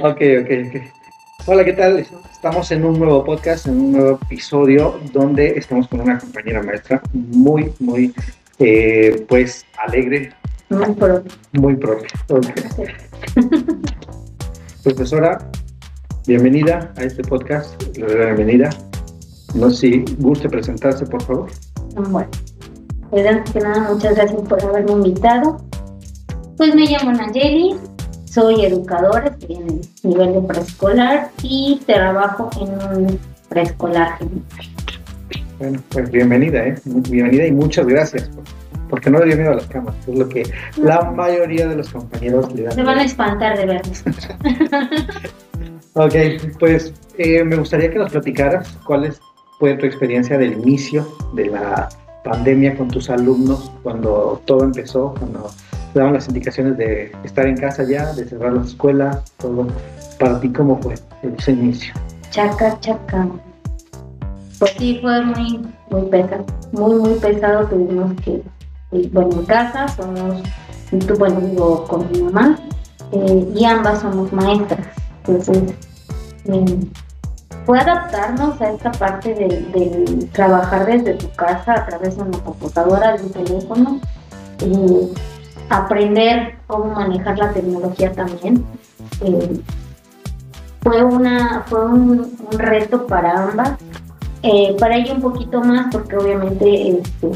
ok, ok, ok. Hola, ¿qué tal? Estamos en un nuevo podcast, en un nuevo episodio donde estamos con una compañera maestra muy, muy, eh, pues, alegre. Muy propia. Muy propia. Okay. Profesora, bienvenida a este podcast. Le doy la bienvenida. No sé si guste presentarse, por favor. Bueno, pues antes que nada, muchas gracias por haberme invitado. Pues me llamo Nayeli, soy educadora, estoy en el nivel de preescolar y trabajo en un preescolar. Bueno, pues bienvenida, ¿eh? Bienvenida y muchas gracias. porque no le dio miedo a las camas, es lo que la mayoría de los compañeros le dan. Se van a espantar de vernos. ok, pues eh, me gustaría que nos platicaras cuál fue tu experiencia del inicio de la pandemia con tus alumnos, cuando todo empezó, cuando daban las indicaciones de estar en casa ya, de cerrar las escuelas, todo. Para ti, ¿cómo fue ese inicio? Chaca, chaca. Pues sí, fue muy, muy pesado, muy, muy pesado. Tuvimos que, bueno, en casa somos, bueno, vivo con mi mamá eh, y ambas somos maestras. Entonces, eh, fue adaptarnos a esta parte de, trabajar desde tu casa a través de una computadora, de un teléfono. Y aprender cómo manejar la tecnología también. Eh, fue una fue un, reto para ambas. Eh, para ella un poquito más porque obviamente este,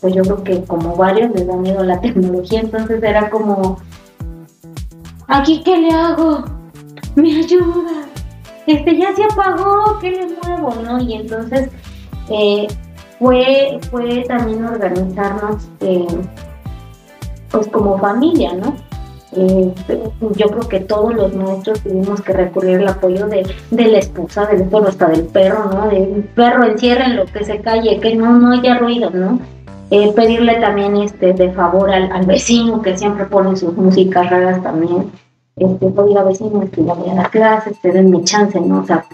pues yo creo que como varios les da miedo la tecnología, entonces era como, ¿aquí qué le hago? ¿Me ayuda? Este ya se apagó, ¿qué le muevo? ¿no? Y entonces eh, fue, fue también organizarnos pues como familia, ¿no? Eh, yo creo que todos los nuestros tuvimos que recurrir al apoyo de, la esposa, del bueno, hasta del perro, ¿no? Del perro en lo que se calle, que no, no haya ruido, ¿no? Eh, pedirle también este de favor al, vecino que siempre pone sus músicas raras también. Este, oiga vecino, que ya voy a dar clases, te denme chance, ¿no? O sea,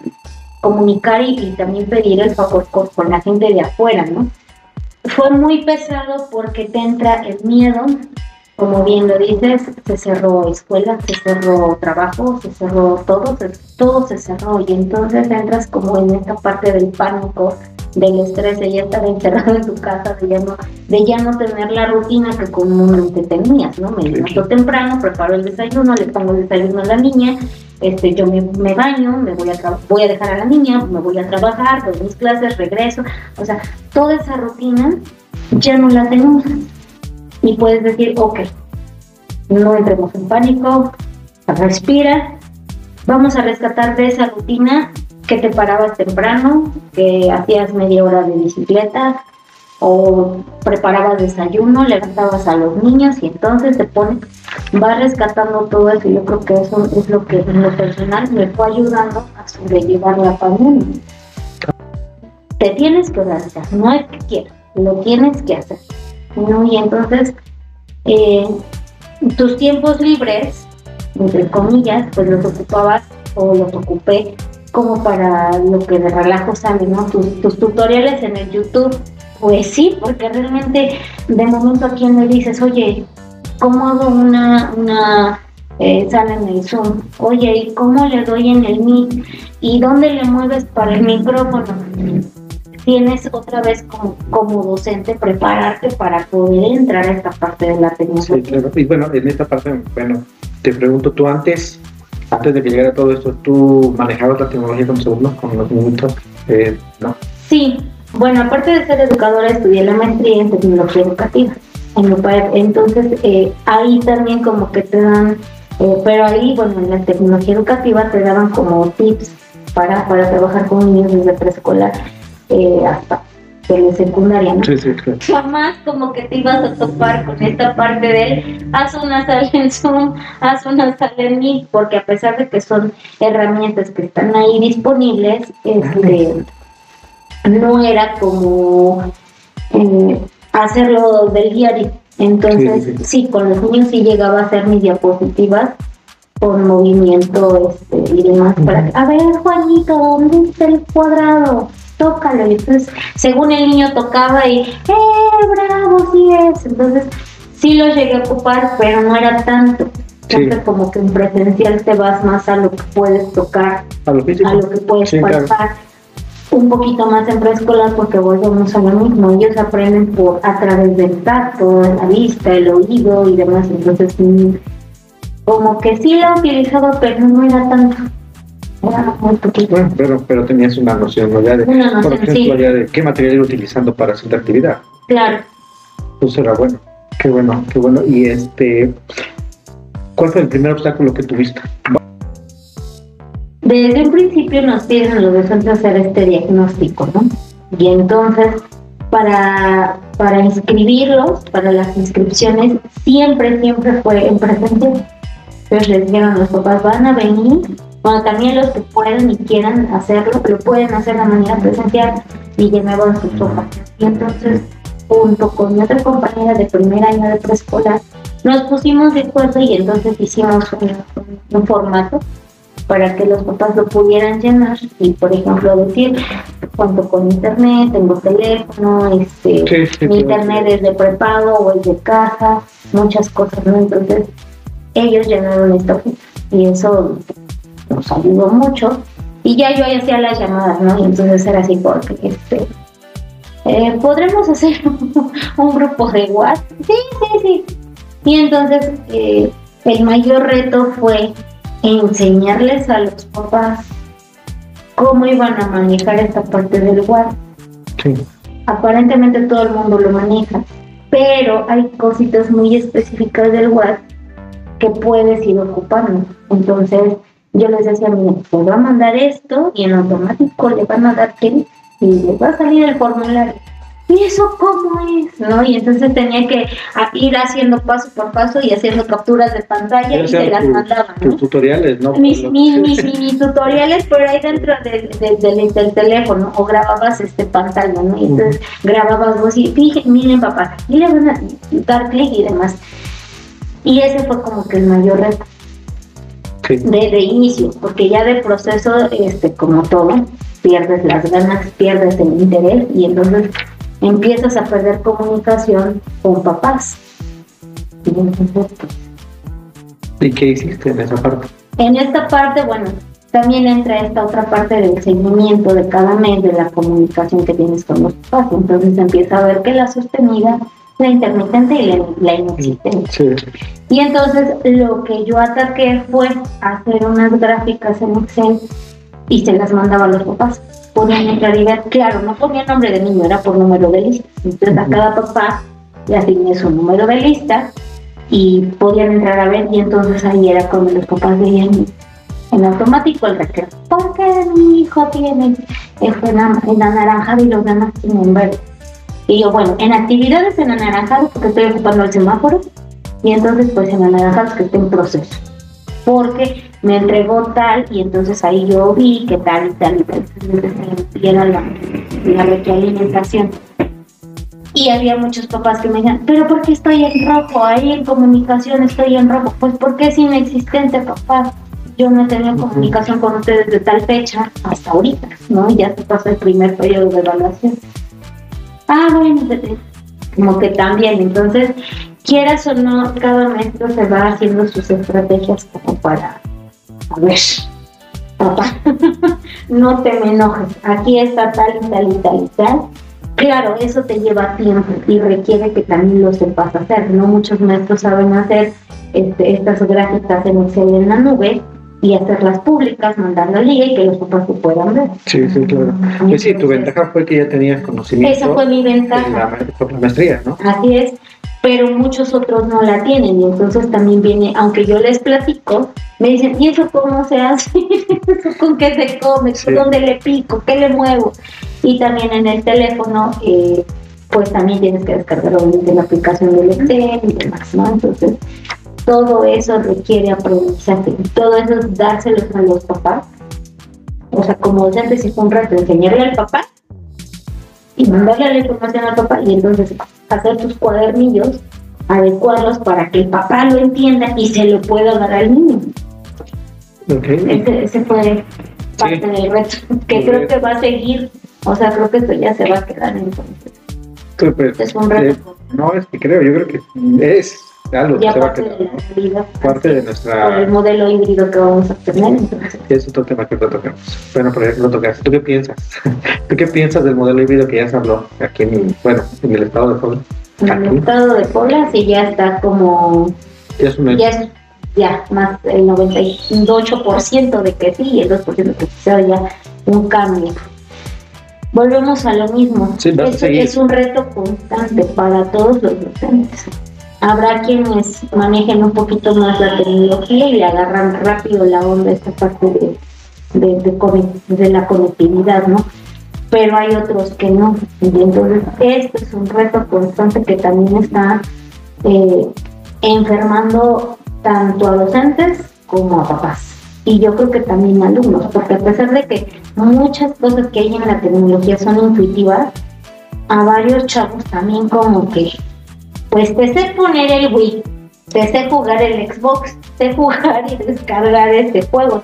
comunicar y, también pedir el favor con la gente de afuera, ¿no? Fue muy pesado porque te entra el miedo como bien lo dices, se cerró escuela, se cerró trabajo, se cerró todo, todo se cerró y entonces entras como en esta parte del pánico, del estrés de ya estar encerrado en tu casa, de ya no, de ya no tener la rutina que comúnmente tenías, ¿no? Me levanto temprano, preparo el desayuno, le pongo el desayuno a la niña, este, yo me, baño, me voy a, voy a dejar a la niña, me voy a trabajar, doy mis clases, regreso, o sea, toda esa rutina ya no la tenemos. Y puedes decir, ok, no entremos en pánico, respira, vamos a rescatar de esa rutina que te parabas temprano, que hacías media hora de bicicleta o preparabas desayuno, levantabas a los niños y entonces te pones, vas rescatando todo eso. Yo creo que eso es lo que en lo personal me fue ayudando a sobrellevar la pandemia. Te tienes que organizar, no es que quieras, lo tienes que hacer. ¿no? Y entonces, eh, tus tiempos libres, entre comillas, pues los ocupabas o los ocupé como para lo que de relajo sale, ¿no? Tus, tutoriales en el YouTube, pues sí, porque realmente de momento a quien le dices, oye, ¿cómo hago una, una eh, sala en el Zoom? Oye, ¿y cómo le doy en el Meet? ¿Y dónde le mueves para el micrófono? tienes otra vez como, como docente prepararte para poder entrar a esta parte de la tecnología. Sí, claro. Y bueno, en esta parte, bueno, te pregunto, tú antes, antes de que llegara todo esto, ¿tú manejabas la tecnología con tus alumnos, con los minutos? Eh, ¿No? Sí, bueno, aparte de ser educadora, estudié la maestría en tecnología educativa en Entonces, eh, ahí también como que te dan, eh, pero ahí, bueno, en la tecnología educativa te daban como tips para, para trabajar con niños desde preescolar eh, hasta de secundaria, ¿no? Sí, sí, claro. Jamás como que te ibas a topar con esta parte de haz una sala en Zoom, haz una sala en Meet, porque a pesar de que son herramientas que están ahí disponibles, este, no era como eh, hacerlo del diario. Entonces, sí, con los niños sí llegaba a hacer mis diapositivas con movimiento este, y demás para a ver Juanito, ¿dónde está el cuadrado? tócalo. Y entonces, según el niño tocaba y, ¡eh, bravo, sí es! Entonces, sí lo llegué a ocupar, pero no era tanto. Entonces como que en presencial te vas más a lo que puedes tocar, a lo, a lo que puedes palpar. Un poquito más en preescolar porque volvemos a lo mismo, ellos aprenden por a través del tacto, la vista, el oído y demás, entonces mm, como que sí lo he utilizado pero no era tanto era muy poquito. Bueno, pero, pero tenías una noción, ¿no? Ya de, ejemplo, ya de qué material ir utilizando para hacer la actividad. Claro. Pues era bueno, qué bueno, qué bueno. Y este, ¿cuál fue el primer obstáculo que tuviste? Desde un principio nos piden los docentes hacer este diagnóstico, ¿no? Y entonces, para, para inscribirlos, para las inscripciones, siempre, siempre fue en presencia. Entonces les dijeron los papás, van a venir bueno, también los que pueden y quieran hacerlo, lo pueden hacer de manera presencial y llenaron sus hojas. Y entonces, junto con mi otra compañera de primer año de preescolar, nos pusimos de acuerdo y entonces hicimos un, formato para que los papás lo pudieran llenar y, por ejemplo, decir, cuento con internet, tengo teléfono, este, mi internet es de prepago o es de casa, muchas cosas, ¿no? Entonces, ellos llenaron esto y eso nos ayudó mucho. Y ya yo hacía las llamadas, ¿no? Y entonces era así porque, este, eh, ¿podremos hacer un grupo de WhatsApp? Sí, sí, sí. Y entonces eh, el mayor reto fue enseñarles a los papás cómo iban a manejar esta parte del WhatsApp. Aparentemente todo el mundo lo maneja, pero hay cositas muy específicas del WhatsApp que puedes ir ocupando. Entonces, yo les decía, mira, te va a mandar esto y en automático le van a dar clic y le va a salir el formulario. ¿Y eso cómo es? ¿No? Y entonces tenía que ir haciendo paso por paso y haciendo capturas de pantalla y se las mandaba. Tus tutoriales, ¿no? Mis, mis, mis, tutoriales por ahí dentro del, del, teléfono o grababas este pantalla, ¿no? Y entonces grababas vos y fíjense, miren papá, y le van a dar clic y demás. Y ese fue como que el mayor reto de, inicio, porque ya de proceso, este, como todo, pierdes las ganas, pierdes el interés y entonces empiezas a perder comunicación con papás. ¿Y qué hiciste en esa parte? En esta parte, bueno, también entra esta otra parte del seguimiento de cada mes de la comunicación que tienes con los papás. Entonces empieza a ver que la sostenida la intermitente y la, inexistente. Y entonces lo que yo ataqué fue hacer unas gráficas en Excel y se las mandaba a los papás. Ponían en realidad, claro, no ponía nombre de niño, era por número de lista. Entonces a cada papá le asigné su número de lista y podían entrar a ver y entonces ahí era cuando los papás veían en automático el recreo. ¿Por qué mi hijo tiene este, en, en anaranjado y los demás tienen verde? Y yo, bueno, en actividades en anaranjados porque estoy ocupando el semáforo y entonces pues en anaranjados que esté en proceso. Porque me entregó tal y entonces ahí yo vi que tal y tal y tal. Entonces me la, la retroalimentación. Y había muchos papás que me decían, pero ¿por qué estoy en rojo? Ahí en comunicación estoy en rojo. Pues porque es inexistente, papá. Yo no tenía comunicación con ustedes de tal fecha hasta ahorita, ¿no? Ya se pasó el primer periodo de evaluación ah, bueno, como que también, entonces, quieras o no, cada maestro se va haciendo sus estrategias como para, a ver, papá, no te me enojes, aquí está tal y tal y tal y tal. Claro, eso te lleva tiempo y requiere que también lo sepas hacer. No muchos maestros saben hacer este, estas gráficas en Excel en la nube, y hacerlas públicas, mandando liga y que los papás se puedan ver. Sí, sí, claro. Pues sí, tu ventaja fue que ya tenías conocimiento. Esa fue mi ventaja. La, la maestría, ¿no? Así es, pero muchos otros no la tienen y entonces también viene, aunque yo les platico, me dicen, ¿y eso cómo se hace? ¿Con qué se come? ¿Dónde le pico? ¿Qué le muevo? Y también en el teléfono, eh, pues también tienes que descargar obviamente la aplicación del Excel y demás, ¿no? Entonces, todo eso requiere aprendizaje, todo eso es dárselos a los papás. O sea, como docente si fue un reto enseñarle al papá y mandarle la información al papá y entonces hacer tus cuadernillos, adecuarlos para que el papá lo entienda y se lo pueda dar al niño. Okay. Ese, fue parte del reto, que creo que va a seguir, o sea, creo que esto ya se va a quedar entonces. es un reto. Eh, no, es que creo, yo creo que es algo ya se va a quedar, de parte de Por el nuestra... modelo híbrido que vamos a tener. Entonces, Es otro tema que no tocamos. Bueno, pero lo tocaste. ¿Tú qué piensas? ¿Tú qué piensas del modelo híbrido que ya se habló aquí en, bueno, en el estado de Puebla? en el Aquí. estado de Puebla sí ya está como Ya es un hecho. ya es ya más el 98% de que sí y el 2% de que quizá ya un cambio. Volvemos a lo mismo. Sí, vas a es, seguir. es un reto constante para todos los docentes. Habrá quienes manejen un poquito más la tecnología y le agarran rápido la onda a esta parte de, de, la conectividad, ¿no? Pero hay otros que no. Y entonces, este es un reto constante que también está eh, enfermando tanto a docentes como a papás. Y yo creo que también a alumnos, porque a pesar de que muchas cosas que hay en la tecnología son intuitivas, a varios chavos también como que, pues te sé poner el Wii, te sé jugar el Xbox, sé jugar y descargar este juego,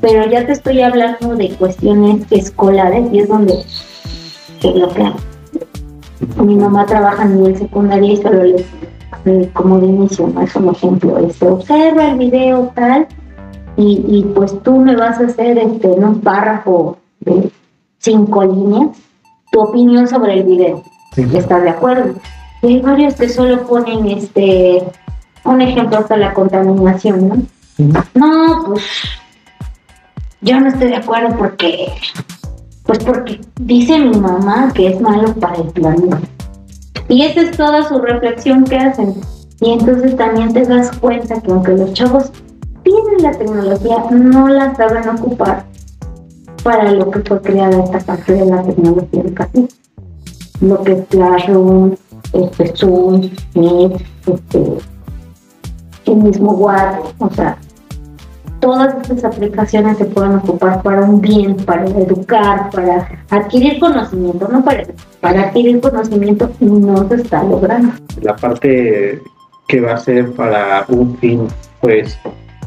pero ya te estoy hablando de cuestiones escolares y es donde se bloquean. Mi mamá trabaja a nivel secundario y solo les eh, como de inicio, ¿no? Es un ejemplo, este, observa el video tal y, y pues tú me vas a hacer este, en un párrafo de cinco líneas tu opinión sobre el video. ¿Estás de acuerdo? Y hay varios que solo ponen este un ejemplo hasta la contaminación, ¿no? No, pues yo no estoy de acuerdo porque pues porque dice mi mamá que es malo para el planeta. Y esa es toda su reflexión que hacen. Y entonces también te das cuenta que aunque los chavos tienen la tecnología, no la saben ocupar para lo que fue creada esta parte de la tecnología educativa. Lo que es Classroom, este Zoom, Meet, este, el mismo WhatsApp, o sea, todas estas aplicaciones se pueden ocupar para un bien, para educar, para adquirir conocimiento, no para, para adquirir conocimiento no se está logrando. La parte que va a ser para un fin, pues,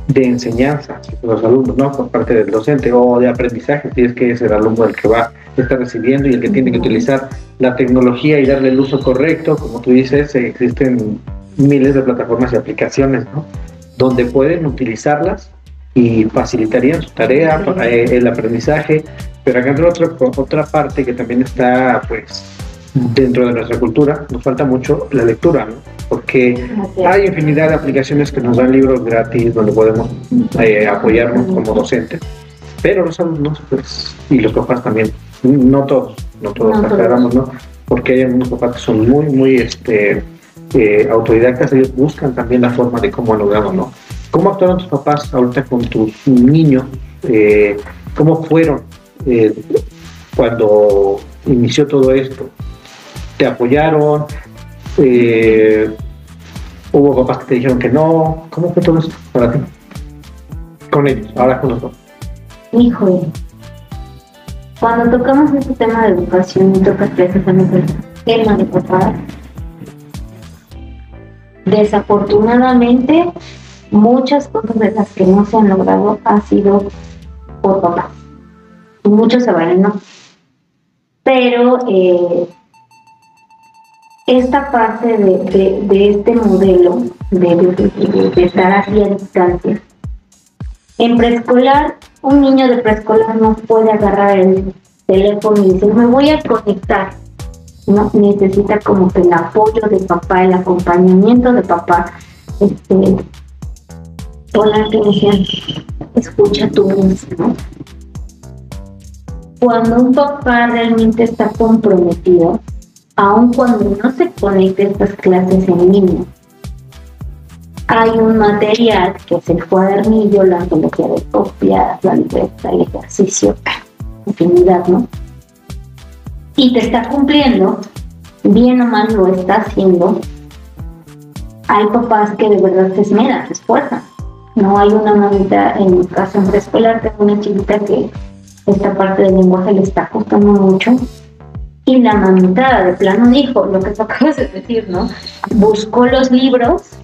de enseñanza los alumnos, ¿no? Por parte del docente o de aprendizaje, si es que es el alumno el que va a estar recibiendo y el que tiene que utilizar la tecnología y darle el uso correcto, como tú dices, eh, existen miles de plataformas y aplicaciones, ¿no? Donde pueden utilizarlas y facilitarían su tarea, eh, el aprendizaje, pero acá entra otra, otra parte que también está, pues, dentro de nuestra cultura, nos falta mucho la lectura, ¿no? Porque hay infinidad de aplicaciones que nos dan libros gratis donde podemos eh, apoyarnos como docentes, pero los alumnos, pues, y los papás también, no todos, no todos, No aclaramos, ¿no? Porque hay algunos papás que son muy, muy este, eh, autodidactas, ellos buscan también la forma de cómo lograrlo, ¿no? ¿Cómo actuaron tus papás ahorita con tus niños? Eh, ¿Cómo fueron eh, cuando inició todo esto? ¿Te apoyaron? Eh, ¿Hubo papás que te dijeron que no? ¿Cómo fue todo esto para ti? Con ellos, ahora con nosotros. Híjole, cuando tocamos este tema de educación y tocas precisamente el tema de papás, desafortunadamente muchas cosas de las que no se han logrado ha sido por papás. Muchos se van no. Pero eh, esta parte de, de- de este modelo de, de- de- de estar así a distancia, en preescolar, un niño de preescolar no puede agarrar el teléfono y decir, me voy a conectar. No, necesita como que el apoyo de papá, el acompañamiento de papá. Este, que decían, escucha tu mismo. Cuando un papá realmente está comprometido, aun cuando no se conecte a estas clases en línea, hay un material que es el cuadernillo, la antología de copias, la libreta, el ejercicio, infinidad, ¿no? Y te está cumpliendo, bien o mal lo está haciendo. Hay papás que de verdad se esmeran, se esfuerzan. No hay una mamita, en mi caso en preescolar, tengo una chiquita que esta parte del lenguaje le está costando mucho. Y la mamita de plano dijo lo que tú acabas de decir, ¿no? Buscó los libros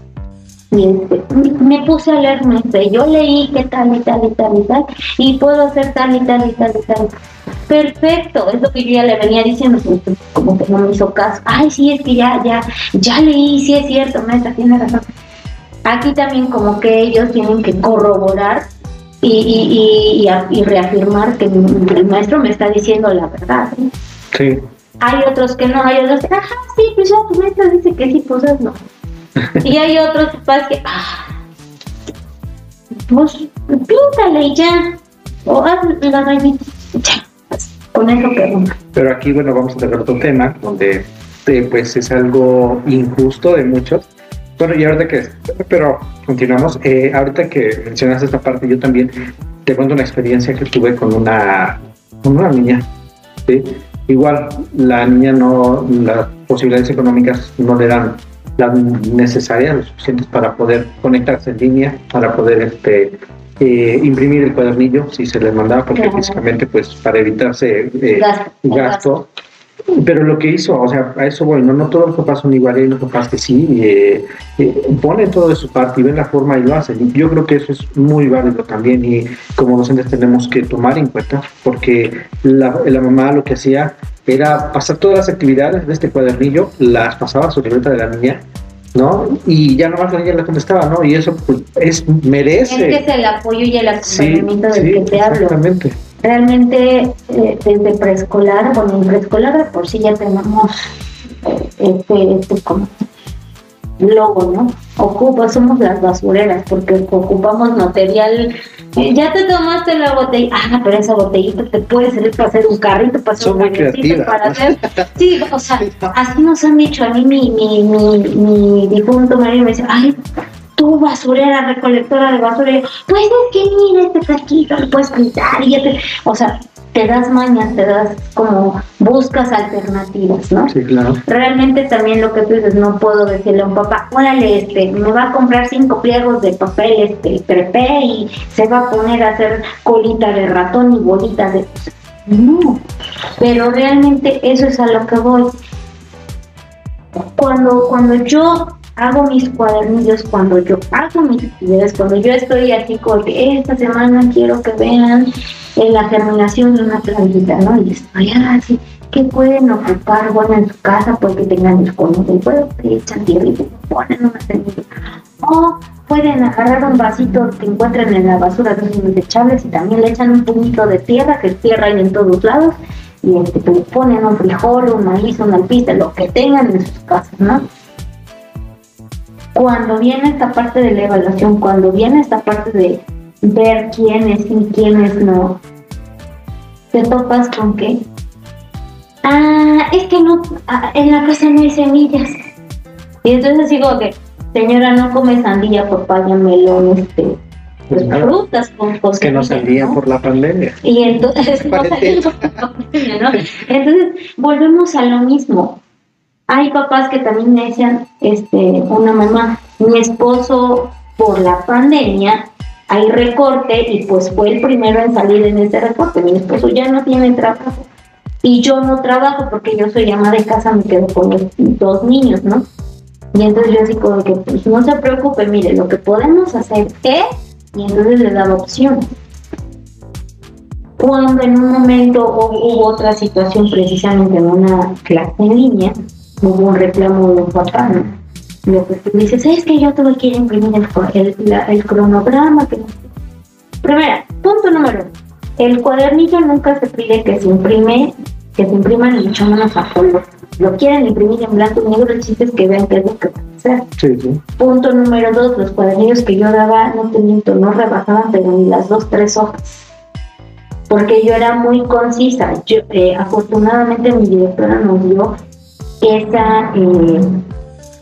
y este, me puse a leer maestra, y yo leí que tal y tal y tal y tal, y puedo hacer tal y tal y tal y tal. Perfecto, es lo que yo ya le venía diciendo, como que no me hizo caso. Ay, sí, es que ya, ya, ya leí, sí es cierto, maestra, tiene razón. aquí también como que ellos tienen que corroborar y, y, reafirmar que el maestro me está diciendo la verdad. Sí. Hay otros que no, hay otros que, ajá, sí, pues ya tu maestro dice que sí, pues no. y hay otros papás que, ah, pues píntale ya, o haz la rayita, ya, con eso que Pero aquí, bueno, vamos a tener otro tema donde eh, pues es algo injusto de muchos. Bueno, y ahorita que, pero continuamos, eh, ahorita que mencionas esta parte, yo también te cuento una experiencia que tuve con una, con una niña, ¿sí? Igual, la niña no, las posibilidades económicas no le dan las necesarias, las suficientes para poder conectarse en línea, para poder este, eh, imprimir el cuadernillo si se les mandaba, porque físicamente, pues para evitarse eh, gasto, Pero lo que hizo, o sea, a eso bueno, no todos los papás son iguales, hay los papás que sí, eh, ponen todo de su parte y ven la forma y lo hacen. Yo creo que eso es muy válido también y como docentes tenemos que tomar en cuenta, porque la, la mamá lo que hacía era pasar todas las actividades de este cuadernillo, las pasaba a su libreta de la niña ¿no? Y ya nomás la niña le contestaba, ¿no? Y eso pues, es, merece. Es que es el apoyo y el acompañamiento del que te hablo. Exactamente. Realmente eh, desde preescolar, bueno, en preescolar por sí ya tenemos eh, este, este como logo, ¿no? Ocupa, somos las basureras porque ocupamos material. Eh, ya te tomaste la botella, ah, pero esa botellita te puede servir para hacer un carrito, para hacer un para hacer. Sí, o sea, así nos han dicho a mí, mi, mi, mi, mi difunto marido me dice, ay, tú basurera, recolectora de basura, pues es que mira este saquito, lo puedes pintar y ya te, o sea, te das mañas, te das como buscas alternativas, ¿no? Sí, claro. Realmente también lo que tú dices, no puedo decirle a un papá, órale, este, me va a comprar cinco pliegos de papel, este, trepé y se va a poner a hacer colita de ratón y bolita de... No, pero realmente eso es a lo que voy. Cuando, cuando yo hago mis cuadernillos, cuando yo hago mis actividades, cuando yo estoy así con que esta semana quiero que vean en la germinación de una plantita, ¿no? Y estoy así, que pueden ocupar, bueno, en su casa, pues que tengan escombros, y pueden echan tierra y ponen una semilla. O pueden agarrar un vasito que encuentren en la basura de los desechables y también le echan un puñito de tierra, que es tierra hay en todos lados, y este, le ponen un frijol, un maíz, una alpista, lo que tengan en sus casas, ¿no? Cuando viene esta parte de la evaluación, cuando viene esta parte de ver quiénes y quiénes no, te topas con que, ah, es que no, ah, en la casa no hay semillas. Y entonces digo que, señora, no come sandía, papaya, melón, este, pues frutas con cosas. Que no salía por la pandemia. Y entonces, no por la pandemia, ¿no? Entonces, volvemos a lo mismo. Hay papás que también me decían, este, una mamá, mi esposo por la pandemia hay recorte y pues fue el primero en salir en ese recorte. Mi esposo ya no tiene trabajo y yo no trabajo porque yo soy ama de casa, me quedo con los dos niños, ¿no? Y entonces yo así como que, pues no se preocupe, mire, lo que podemos hacer es, y entonces le daba opción. Cuando en un momento hubo otra situación precisamente en una clase en línea, hubo un reclamo de un papá, ¿no? lo que tú dices es que yo tuve que imprimir el, el, cronograma. Que... Primera, punto número uno. El cuadernillo nunca se pide que se imprime, que se impriman mucho menos a color. Lo quieren imprimir en blanco y negro, el chiste es que vean qué es lo que va a hacer. Sí, sí. Punto número dos, los cuadernillos que yo daba, no te miento, no rebajaban, pero ni las dos, tres hojas. Porque yo era muy concisa. Yo, eh, afortunadamente mi directora nos dio esa... Eh,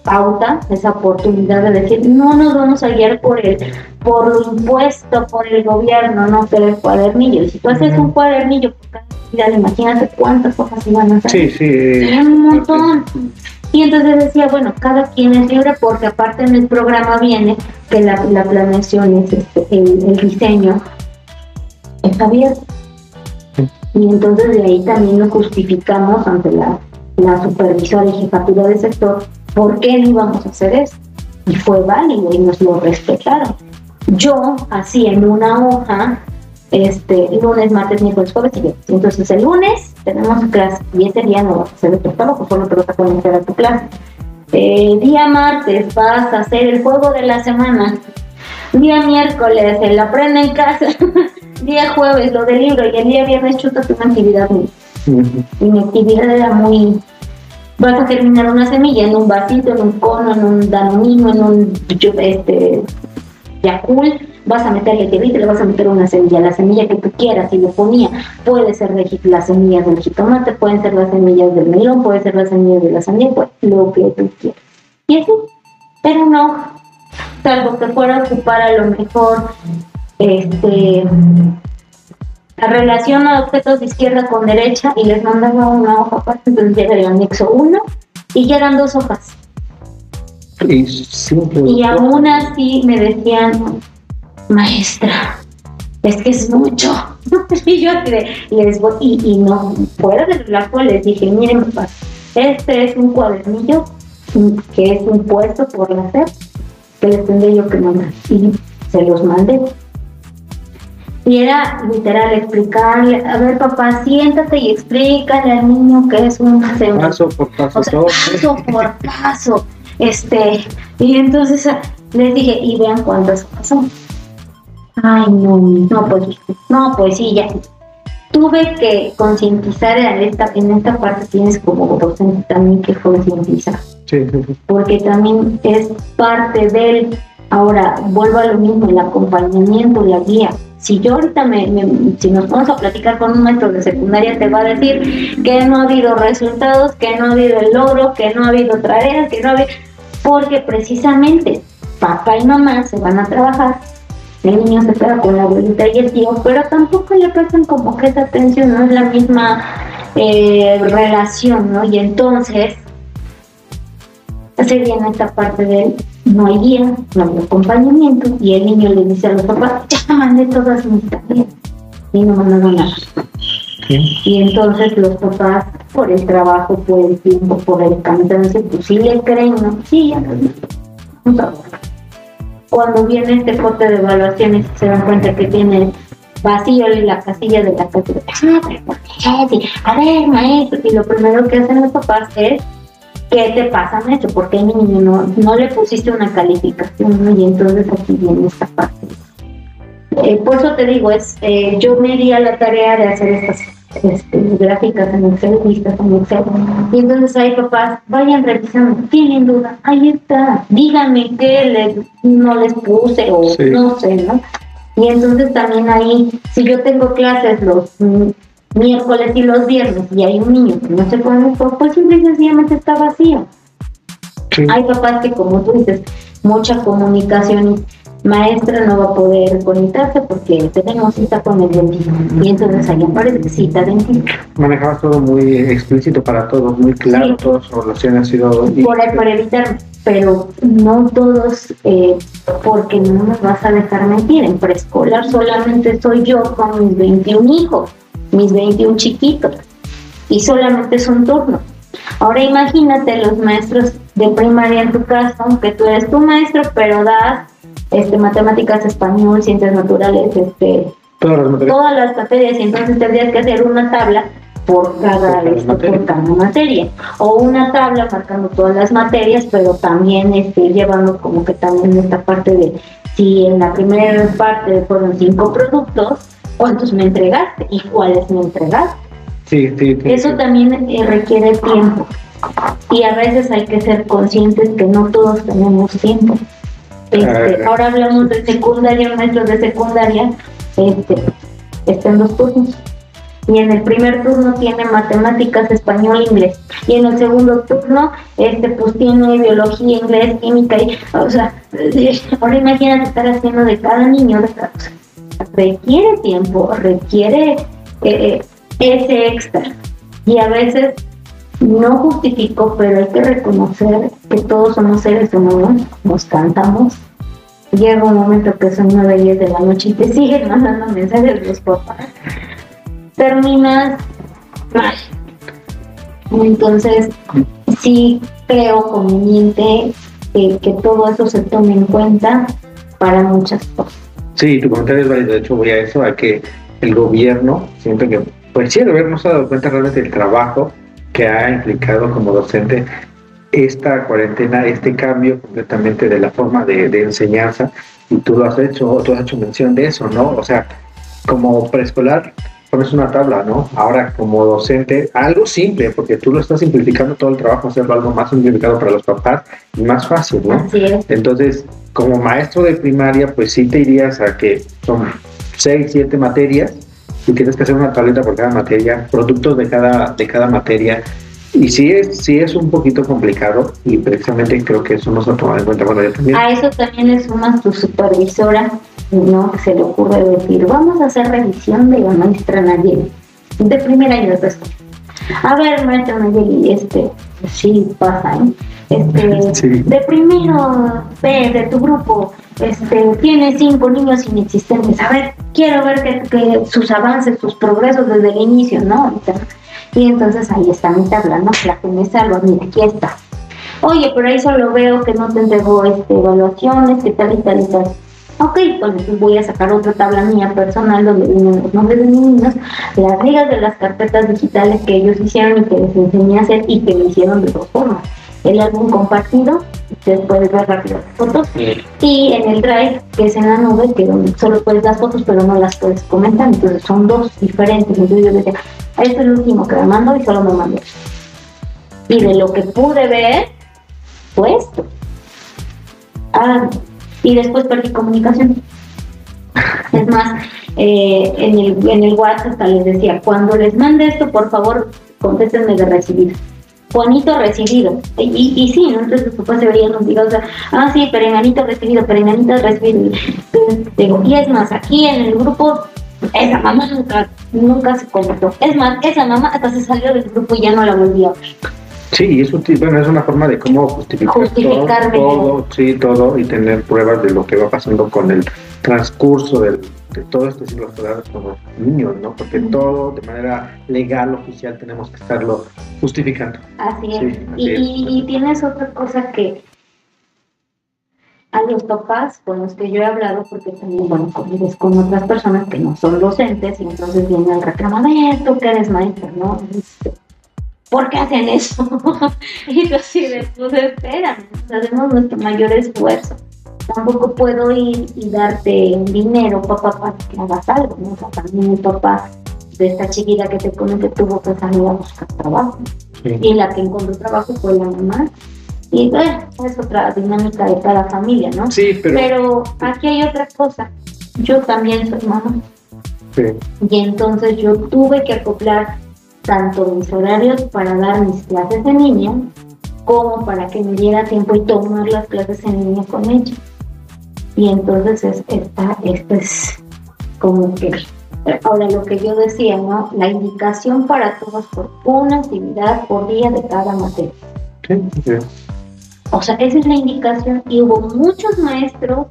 pauta, esa oportunidad de decir, no nos vamos a guiar por el, por lo impuesto por el gobierno, no pero el cuadernillo. Y si tú haces un cuadernillo por cada actividad, imagínate cuántas hojas iban a hacer. Sí, sí. un montón. Y entonces decía, bueno, cada quien es libre porque aparte en el programa viene que la, la planeación es este, el, el diseño está abierto. Y entonces de ahí también nos justificamos ante la, la supervisora y jefatura del sector ¿por qué no íbamos a hacer eso? Y fue válido y nos lo respetaron. Yo así en una hoja, este, lunes, martes, miércoles, jueves y viernes. Entonces el lunes tenemos clase y ese día no vas a hacer tu trabajo, solo te vas a a tu clase. día martes vas a hacer el juego de la semana, día miércoles el aprende en casa, día jueves lo del libro y el día viernes chuta una actividad. Y mi actividad era muy vas a terminar una semilla en un vasito, en un cono, en un danonino, en un este Yakult, vas a meterle tierrita le vas a meter una semilla, la semilla que tú quieras, y le ponía, puede ser las semillas del jitomate, pueden ser las semillas del melón, puede ser las semillas de la sandía, pues lo que tú quieras. Y así, pero no, salvo que fuera a ocupar a lo mejor este la relación a objetos de izquierda con derecha y les mandaba una hoja aparte, entonces era el anexo 1 y ya eran dos hojas. Y, y aún así me decían, maestra, es que es mucho. y yo les voy, y, y no, fuera de relajo les dije, miren, este es un cuadernillo que es un puesto por la SEP que les tendré yo que mandar. Y se los mandé. Y era literal explicarle, a ver papá, siéntate y explícale al niño que es un paso por paso, paso por paso. Este, y entonces ah, les dije, y vean cuántas son. Ay, no, no, pues, no, pues sí, ya. Tuve que concientizar en esta, en esta parte, tienes como docente también que concientizar. Sí, sí, sí. Porque también es parte del, ahora vuelvo a lo mismo, el acompañamiento, la guía si yo ahorita me, si nos vamos a platicar con un maestro de secundaria, te va a decir que no ha habido resultados, que no ha habido el logro, que no ha habido tareas, que no ha habido... Porque precisamente papá y mamá se van a trabajar, el niño se queda con la abuelita y el tío, pero tampoco le prestan como que esa atención, no es la misma eh, relación, ¿no? Y entonces se viene esta parte de no hay guía, no hay acompañamiento, y el niño le dice a los papás, ya mandé todas mis tareas, y no mandaron nada. Y entonces los papás, por el trabajo, por el tiempo, por el cansancio, pues sí le creen, ¿no? Sí, ya no. Cuando viene este corte de evaluaciones se dan cuenta que tiene vacío en la casilla de la casa, ah, pero ¿por qué? A ver, maestro, y lo primero que hacen los papás es ¿qué te pasa, maestro? ¿Por qué mi niño no, le pusiste una calificación? Y entonces aquí viene esta parte. Eh, por eso te digo, es eh, yo me di a la tarea de hacer estas este, gráficas en Excel, listas en Excel. Y entonces ahí papás, vayan revisando, tienen duda, ahí está, díganme qué no les puse o no sé, ¿no? Y entonces también ahí, si yo tengo clases los miércoles y los viernes y hay un niño que no se puede pues simple y sencillamente está vacío. Hay papás que, como tú dices, mucha comunicación y maestra no va a poder conectarse porque tenemos cita con el dentista. Y entonces ahí aparece cita dentista. Manejabas todo muy explícito para todos, muy claro, todas sus relaciones ha sido. Por, por evitar, pero no todos, eh, porque no nos vas a dejar mentir. En preescolar solamente soy yo con mis 21 hijos mis 21 chiquitos, y solamente es un turno. Ahora imagínate los maestros de primaria en tu casa, aunque tú eres tu maestro, pero das este, matemáticas, español, ciencias naturales, este, todas las materias, y entonces tendrías que hacer una tabla por cada, por cada materia. O una tabla marcando todas las materias pero también este, llevando como que también esta parte de si en la primera parte fueron cinco productos cuántos me entregaste y cuáles me entregaste. Sí, sí, Eso también eh, requiere tiempo. Y a veces hay que ser conscientes que no todos tenemos tiempo. Este, ahora hablamos de secundaria, maestros de secundaria, este, está en dos turnos. Y en el primer turno tiene matemáticas, español, inglés. Y en el segundo turno, este, pues tiene biología, inglés, química. Y, o sea, ahora imagínate estar haciendo de cada niño de cada requiere tiempo, requiere eh, ese extra. Y a veces no justifico, pero hay que reconocer que todos somos seres humanos, nos cantamos. Llega un momento que son 9, 10 de la noche y te siguen mandando mensajes los papás. Terminas mal. Entonces, sí creo conveniente que todo eso se tome en cuenta para muchas cosas. Sí, tu comentario es válido. De hecho, voy a eso, a que el gobierno, siento que, pues sí, el gobierno se ha dado cuenta realmente del trabajo que ha implicado como docente esta cuarentena, este cambio completamente de la forma de, de enseñanza, y tú lo has hecho, tú has hecho mención de eso, ¿no? O sea, como preescolar pones una tabla, ¿no? Ahora como docente, algo simple, porque tú lo estás simplificando todo el trabajo, hacerlo algo más simplificado para los papás y más fácil, ¿no? Así es. Entonces, como maestro de primaria, pues sí te irías a que son seis, siete materias y tienes que hacer una tableta por cada materia, productos de cada, de cada materia. Y sí es, sí es un poquito complicado y precisamente creo que eso no se ha tomado en cuenta. Bueno, yo también. A eso también le sumas tu supervisora, ¿no? Que se le ocurre decir, vamos a hacer revisión de la maestra Nayeli, de primer año de. A ver, maestra Nayeli, este, sí pasa, ¿eh? Este, Sí. de primero B de tu grupo, este, tiene cinco niños inexistentes. A ver, quiero ver que, que sus avances, sus progresos desde el inicio, ¿no? Y entonces ahí está mi tabla, ¿no? La que me salva, mira, aquí está. Oye, pero ahí solo veo que no te entregó este, evaluaciones, que tal y tal y tal. Ok, pues voy a sacar otra tabla mía personal donde vienen los nombres de mis niños, las ligas de las carpetas digitales que ellos hicieron y que les enseñé a hacer y que lo hicieron de dos formas. El álbum compartido, ustedes pueden ver rápido las fotos, y en el drive, que es en la nube, que donde solo puedes las fotos pero no las puedes comentar, entonces son dos diferentes. Entonces yo decía, este es el último que me mando y solo me mandó esto. Y de lo que pude ver, fue esto. Ah, y después perdí comunicación. Es más, eh, en, el, en el WhatsApp hasta les decía, cuando les mande esto, por favor, contéstenme de recibido. Juanito recibido. Y, sí, ¿no? Entonces los papás se un o sea, ah, sí, perenganito recibido, perenganito recibido. Digo, y es más, aquí en el grupo, esa mamá nunca, nunca se conectó. Es más, esa mamá hasta se salió del grupo y ya no la volví a ver. Sí, es, un bueno, es una forma de cómo justificar todo, todo, sí, todo, y tener pruebas de lo que va pasando con el transcurso del, de todo este ciclo escolar con los niños, ¿no? Porque todo de manera legal, oficial, tenemos que estarlo justificando. Así es. Sí, y, es. y- tienes otra cosa que a los papás con los que yo he hablado, porque también, bueno, convives con otras personas que no son docentes, y entonces viene el reclamo, ver, tú que eres maestra, ¿no? ¿Por qué hacen eso? y yo así de, pues espérame, hacemos nuestro mayor esfuerzo. Tampoco puedo ir y darte dinero, papá, para que hagas algo, ¿no? O sea, también el papá de esta chiquita que te comenté tuvo que salir a buscar trabajo Sí. y la que encontró trabajo fue la mamá. Y bueno, es otra dinámica de cada familia, ¿no? Sí, pero, Pero aquí hay otra cosa. Yo también soy mamá sí, y entonces yo tuve que acoplar tanto mis horarios para dar mis clases en línea como para que me diera tiempo y tomar las clases en línea con ella. Y entonces es, esta, esta es como que Ahora, lo que yo decía, ¿no? La indicación para todos por una actividad por día de cada materia. sí, sí. O sea, esa es la indicación y hubo muchos maestros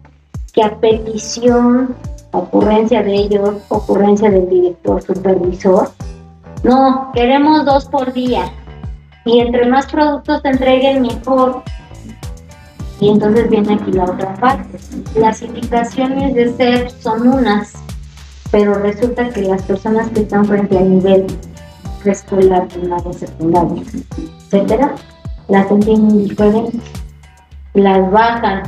que a petición, ocurrencia de ellos, ocurrencia del director, supervisor, no, queremos dos por día y entre más productos te entreguen mejor. Y entonces viene aquí la otra parte. Las indicaciones de SEP son unas, pero resulta que las personas que están frente al nivel preescolar, primaria, secundaria, etcétera, las entienden diferentes, las bajan,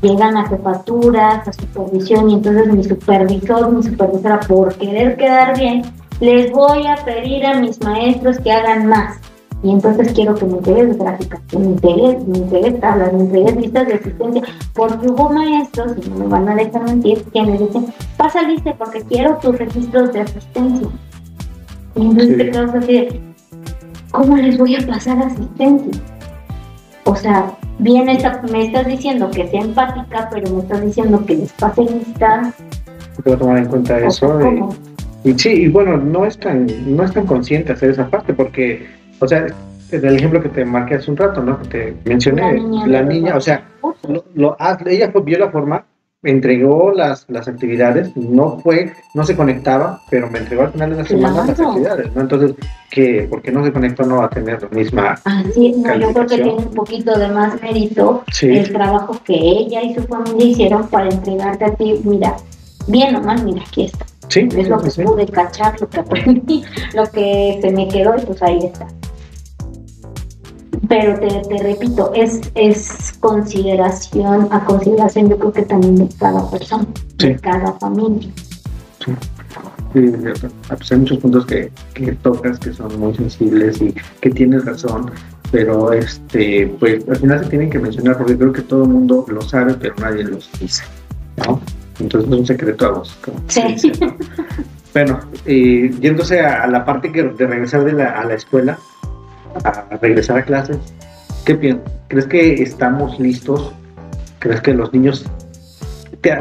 llegan a jefaturas, a supervisión, y entonces mi supervisor, mi supervisora, por querer quedar bien, les voy a pedir a mis maestros que hagan más. Y entonces quiero que me entregues gráficas, que me entregues, me entregues tablas, me entregues listas de asistencia, porque hubo maestros, y no me van a dejar mentir, que me dicen, pasa lista porque quiero tus registros de asistencia. Y entonces te quedas así de, ¿cómo les voy a pasar asistencia? O sea, bien está- me estás diciendo que sea empática, pero me estás diciendo que les pase lista. Hay que tomar en cuenta O sea, sí, y bueno, no es tan, no es tan consciente hacer esa parte, porque, o sea, el ejemplo que te marqué hace un rato, ¿no? Que te mencioné, La niña la niña, o sea, lo, lo- ah, ella vio la forma, entregó las, las actividades, no fue, no se conectaba, pero me entregó al final de la semana las actividades, ¿no? Entonces, que porque no se conectó no va a tener la misma, Así, no, yo creo que tiene un poquito de más mérito sí, el trabajo que ella y su familia hicieron para entregarte a ti. Mira, bien o mal, mira, aquí está. Sí, Es lo que sí, pude cachar, lo que aprendí, lo que se me quedó y pues ahí está. pero te, te repito, es, es consideración, a consideración yo creo que también de cada persona, de cada familia. Sí. Sí, ah, pues hay muchos puntos que, que, tocas que son muy sensibles y que tienes razón, pero este, pues al final se tienen que mencionar porque creo que todo el mundo lo sabe, pero nadie los dice, ¿no? Entonces es un secreto a vos. Sí. Bueno, eh, yéndose a, la parte que, de regresar de la, a la escuela, a regresar a clases, ¿qué piensas? ¿Crees que estamos listos? ¿Crees que los niños,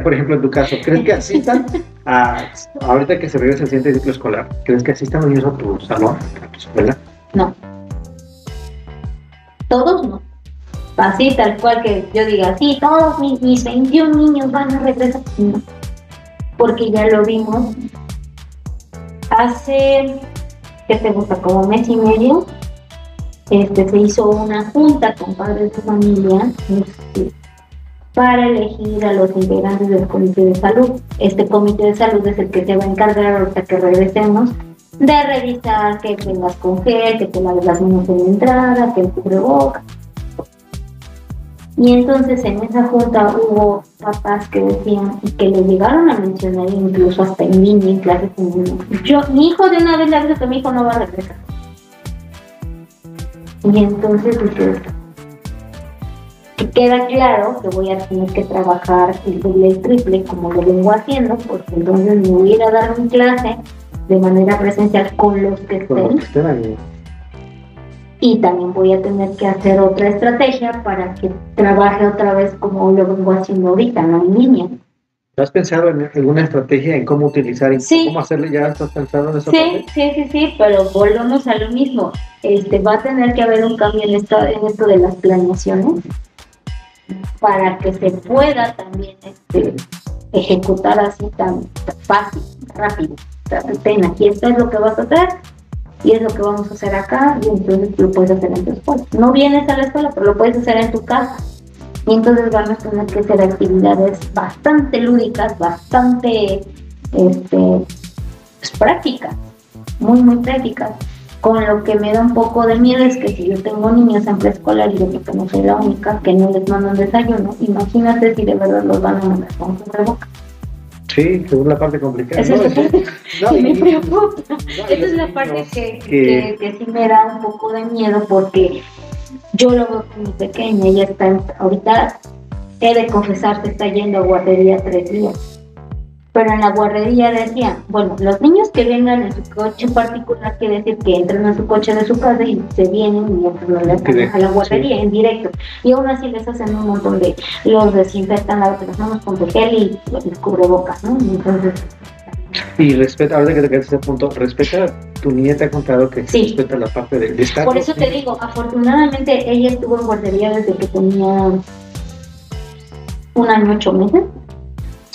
por ejemplo en tu caso, ¿crees que asistan a, ahorita que se regresa el siguiente ciclo escolar, ¿crees que asistan los niños a tu salón, a tu escuela? No. Todos no. Así, tal cual que yo diga, sí, todos mis, mis 21 niños van a regresar. No. Porque ya lo vimos. Hace, ¿qué te gusta? Como mes y medio, este, se hizo una junta con padres de familia este, para elegir a los integrantes del comité de salud. Este comité de salud es el que se va a encargar ahorita que regresemos de revisar que tengas con gel, que te las manos en la entrada, que el boca. Y entonces en esa junta hubo papás que decían y que le llegaron a mencionar incluso hasta en línea, en clases en. Yo, mi hijo de una vez le dice que mi hijo no va a regresar. Y entonces dices, que queda claro que voy a tener que trabajar el doble el triple como lo vengo haciendo, porque entonces me voy a ir a dar mi clase de manera presencial con los que estén. Y también voy a tener que hacer otra estrategia para que trabaje otra vez como lo vengo haciendo ahorita, no en línea. ¿Has pensado en alguna estrategia en cómo utilizar y cómo hacerle? ¿Ya estás pensando en eso? Sí, sí, sí, sí, pero volvemos a lo mismo. Este, va a tener que haber un cambio en esto, en esto de las planeaciones para que se pueda también este, ejecutar así tan, fácil, rápido. Ten, aquí esto es lo que vas a hacer y es lo que vamos a hacer acá y entonces lo puedes hacer en tu escuela. No vienes a la escuela, pero lo puedes hacer en tu casa y entonces van a tener que ser actividades bastante lúdicas, bastante este, pues, prácticas, muy, muy prácticas. Con lo que me da un poco de miedo es que si yo tengo niños en preescolar y yo creo que no soy la única que no les mandan desayuno, imagínate si de verdad los van a mandar con boca. Sí, es la parte complicada. Esa es la parte que me preocupa. Esa es la parte que, que, que, sí me da un poco de miedo porque yo lo veo con mi pequeña, ella está, ahorita he de confesar que está yendo a guardería tres días. Pero en la guardería decía, bueno, los niños que vengan en su coche particular, quiere decir que entran a su coche de su casa y se vienen y entran a la guardería en directo. Y aún así les hacen un montón de, los desinfectan las manos con gel y les cubrebocas, ¿no? Entonces, y respeta, ahora que te quedas ese punto, respeta, tu niña te ha contado que sí. respeta la parte del de Por eso te digo, afortunadamente ella estuvo en guardería desde que tenía un año, ocho meses.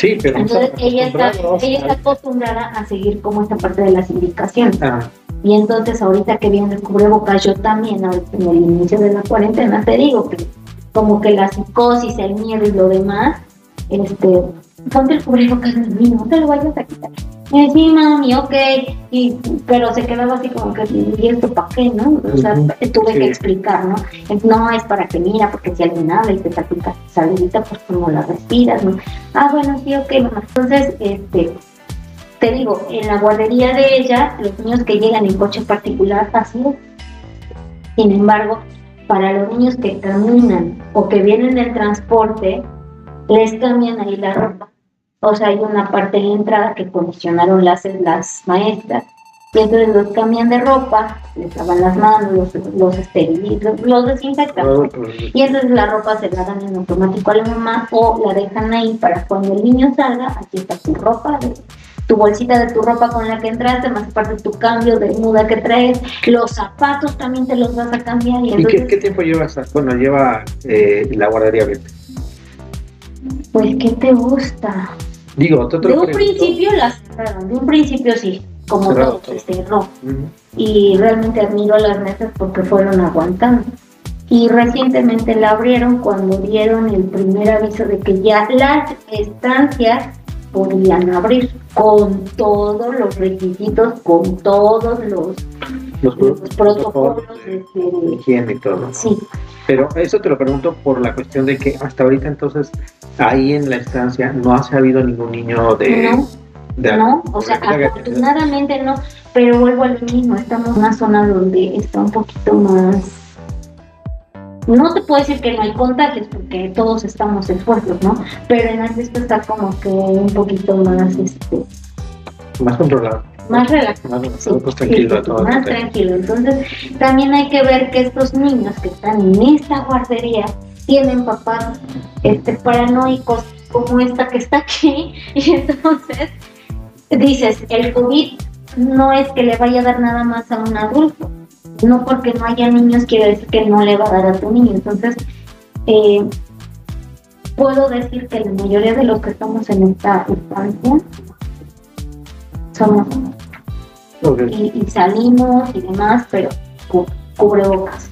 Sí, pero entonces ella está, ella está acostumbrada a seguir como esta parte de las indicaciones. Ah. Y entonces ahorita que viene el cubrebocas, yo también en el inicio de la cuarentena te digo que como que la psicosis, el miedo y lo demás, este, ponte el cubrebocas no te lo vayas a quitar. Y sí, mami, ok, y, pero se quedaba así como que, ¿y esto para qué, no? O sea, tuve que explicar, ¿no? No es para que mira, porque si alguien habla y te salpicas saludita, pues como la respiras, ¿no? Ah, bueno, sí, ok, mamá. Entonces, este, te digo, en la guardería de ella, los niños que llegan en coche particular, así es. Sin embargo, para los niños que caminan o que vienen del transporte, les cambian ahí la ropa. O sea, hay una parte de entrada que condicionaron las, las maestras. Y entonces los cambian de ropa, les lavan las manos, los, los esterilizan, los desinfectan. Pues, y entonces la ropa se la dan en automático a la mamá o la dejan ahí para cuando el niño salga, aquí está tu ropa, tu bolsita de tu ropa con la que entraste, más parte de tu cambio de muda que traes, los zapatos también te los vas a cambiar. ¿Y, qué, tiempo llevas? Bueno, lleva eh, la guardería abierta. Pues, ¿qué te gusta? Digo, de un principio la cerraron, de un principio sí, como todo, se cerró. Y realmente admiro a las mesas porque fueron aguantando. Y recientemente la abrieron cuando dieron el primer aviso de que ya las estancias podían abrir con todos los requisitos, con todos los los, protocolos de, higiene y todo. Sí. Pero eso te lo pregunto por la cuestión de que hasta ahorita entonces ahí en la estancia no ha habido ningún niño de... No, no, o sea, afortunadamente no, pero vuelvo al mismo, estamos en una zona donde está un poquito más no te puedo decir que no hay contagios porque todos estamos expuestos, ¿no? Pero en esto está como que un poquito más, este, más controlado. Más relajado. Más, tranquilo. más tranquilo. Entonces, también hay que ver que estos niños que están en esta guardería tienen papás este, paranoicos como esta que está aquí. Y entonces dices, el COVID no es que le vaya a dar nada más a un adulto no porque no haya niños quiere decir que no le va a dar a tu niño. Entonces, eh, puedo decir que la mayoría de los que estamos en esta estancia somos y, salimos y demás, pero cubrebocas.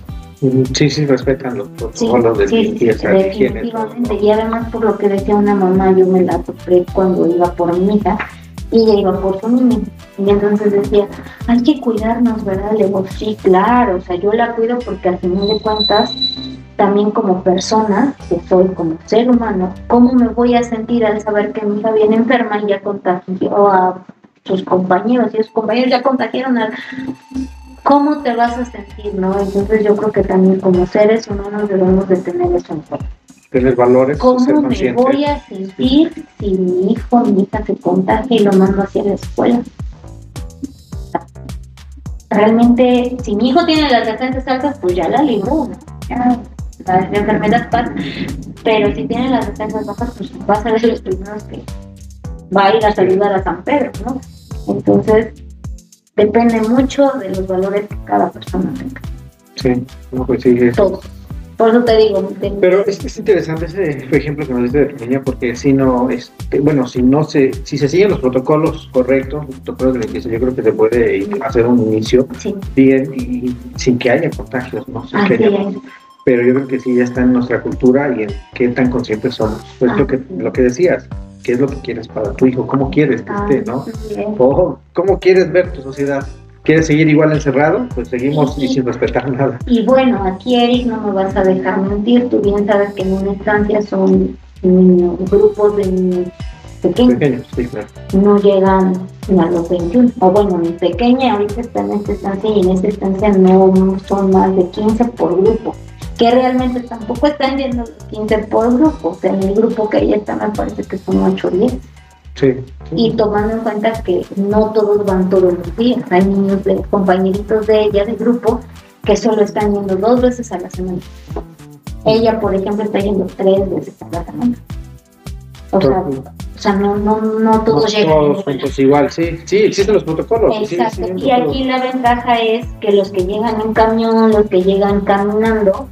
Sí, sí, respetan los protocolos de sí, limpieza, definitivamente. Y además, por lo que decía una mamá, yo me la topé cuando iba por mi hija y ella iba por su niño. Y entonces decía, hay que cuidarnos, ¿verdad? Le digo, sí, claro, o sea, yo la cuido porque al final de cuentas, también como persona, que soy como ser humano, ¿cómo me voy a sentir al saber que mi hija viene enferma y ya contagió a sus compañeros y sus compañeros ya contagiaron a... ¿Cómo te vas a sentir, no? Entonces yo creo que también como seres humanos debemos de tener eso en cuenta tener valores. ¿Cómo me voy a sentir si mi hijo, mi hija se contagia y lo mando hacia la escuela? Realmente, si mi hijo tiene las defensas altas, pues ya la libró, Ya, la, enfermedad pasa. Pero si tiene las defensas bajas, pues va a ser de los primeros que va a ir a saludar a San Pedro, ¿no? Entonces, depende mucho de los valores que cada persona tenga. Sí, pues sí, Todo. Por eso te digo. Pero es, interesante ese ejemplo que nos diste de tu niña, porque si no, este, bueno, si no se, si se siguen los protocolos correctos, los protocolos de limpieza, yo creo que se puede hacer un inicio bien y sin que haya contagios, ¿no? pero yo creo que sí ya está en nuestra cultura y en qué tan conscientes somos. Pues lo que, lo que decías, qué es lo que quieres para tu hijo, cómo quieres que esté, ¿no? O cómo quieres ver tu sociedad. ¿Quieres seguir igual encerrado? Pues seguimos y sin respetar nada. Y bueno, aquí Eric no me vas a dejar mentir, tú bien sabes que en una estancia son grupos de niños pequeños. No llegan a los 21. O bueno, mi pequeña ahorita está en esta estancia y en esta estancia no son más de 15 por grupo. Que realmente tampoco están yendo los 15 por grupo. O sea, en el grupo que ella está me parece que son 8 o 10. Y tomando en cuenta que no todos van todos los días, hay niños de compañeritos de ella, de grupo, que solo están yendo dos veces a la semana. Ella, por ejemplo, está yendo tres veces a la semana. O sea, o sea no, no, no todos llegan. Todos juntos igual, sí, sí, existen los protocolos. Exacto, y aquí la ventaja es que los que llegan en camión, los que llegan caminando,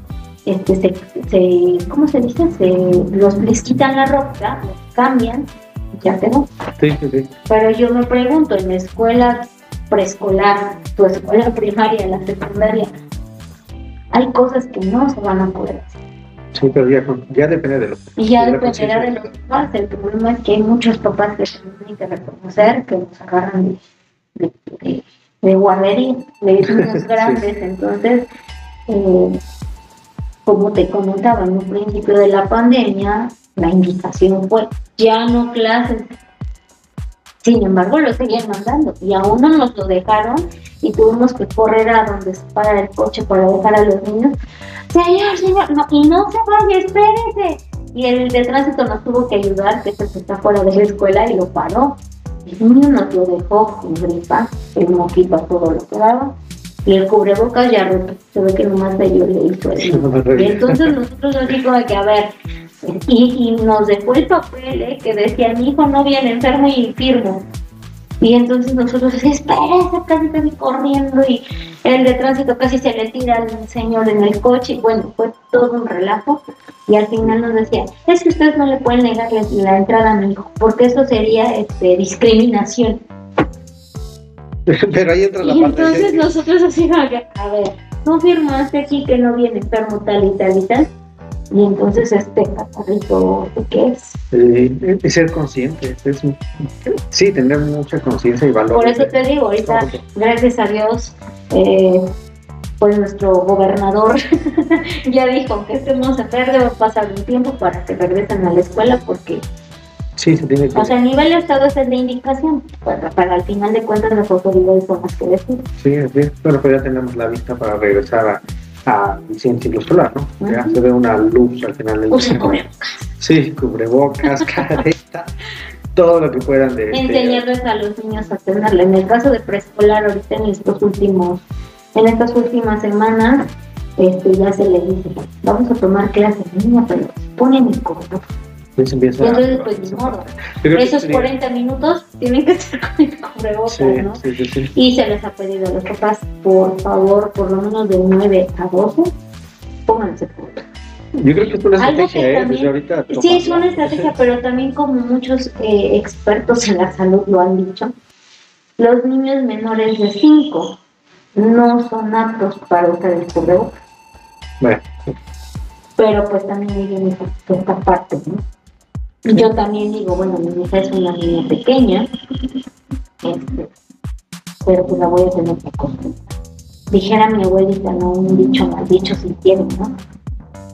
este, se, se ¿cómo se dice? Se, los, les quitan la ropa, los cambian ya tengo. Sí, sí, sí. Pero yo me pregunto, en la escuela preescolar, tu escuela primaria, la secundaria, hay cosas que no se van a poder hacer. Sí, pero ya, ya depende de lo Y ya dependerá de los papás. El problema es que hay muchos papás que tienen que reconocer que nos agarran de, de, de, guardería, de niños grandes. Entonces, eh, como te comentaba en un principio de la pandemia, la invitación fue ya no clases. Sin embargo, lo seguían mandando y aún no nos lo dejaron y tuvimos que correr a donde se para el coche para dejar a los niños. Señor, señor, no, y no se vaya, espérese. Y el de tránsito nos tuvo que ayudar, que se está fuera de la escuela y lo paró. El niño nos lo dejó con gripa, el moquito todo lo que daba y el cubrebocas ya roto. Se ve que nomás de yo le hizo eso. Y entonces nosotros así como que, a ver, y, nos dejó el papel ¿eh? que decía, mi hijo no viene enfermo y firmo. Y entonces nosotros, espérese, casi casi corriendo y el de tránsito casi se le tira al señor en el coche. Y bueno, fue todo un relajo. Y al final nos decía, es que ustedes no le pueden negar la entrada a mi hijo, porque eso sería este, discriminación. Pero ahí entra la y entonces nosotros así, a ver, tú firmaste aquí que no viene enfermo tal y tal y tal y entonces este catarrito qué es. Eh, ser consciente, sí, tener mucha conciencia y valor. Por eso te digo, ahorita, gracias a Dios, eh, pues nuestro gobernador ya dijo que estemos verde va a pasar un tiempo para que regresen a la escuela porque sí, se tiene que... o sea a nivel de estado esa es la indicación para, para al final de cuentas las autoridades son las que deciden Sí, sí, bueno, pues ya tenemos la vista para regresar a, a ciclo solar, ¿no? Ya se ve una luz al final del túnel. cubrebocas. Sí, cubrebocas, careta, todo lo que puedan de... de- enseñarles a los niños a tenerla. En el caso de preescolar, ahorita en estos últimos, en estas últimas semanas, este, ya se les dice, vamos a tomar clases línea, pero ponen el cubrebocas. Se empieza Y a- entonces, pues, ni modo. Que Esos sería- 40 minutos tienen que estar con el cubrebocas, Sí, ¿no? sí, sí, sí. Y se les ha pedido a los papás, por favor, por lo menos de 9 a 12, pónganse cubrebocas. Yo creo que es una estrategia, que ¿eh? también- ahorita Sí, es una estrategia, pero también como muchos eh, expertos en la salud lo han dicho, los niños menores de 5 no son aptos para usar el cubrebocas. Bueno, Pero pues también esta, esta parte, ¿no? Yo también digo, bueno, mi hija es una niña pequeña, este, pero pues la voy a tener que acostumbrar. Dijera mi abuelita, no un dicho mal dicho si quieren, ¿no?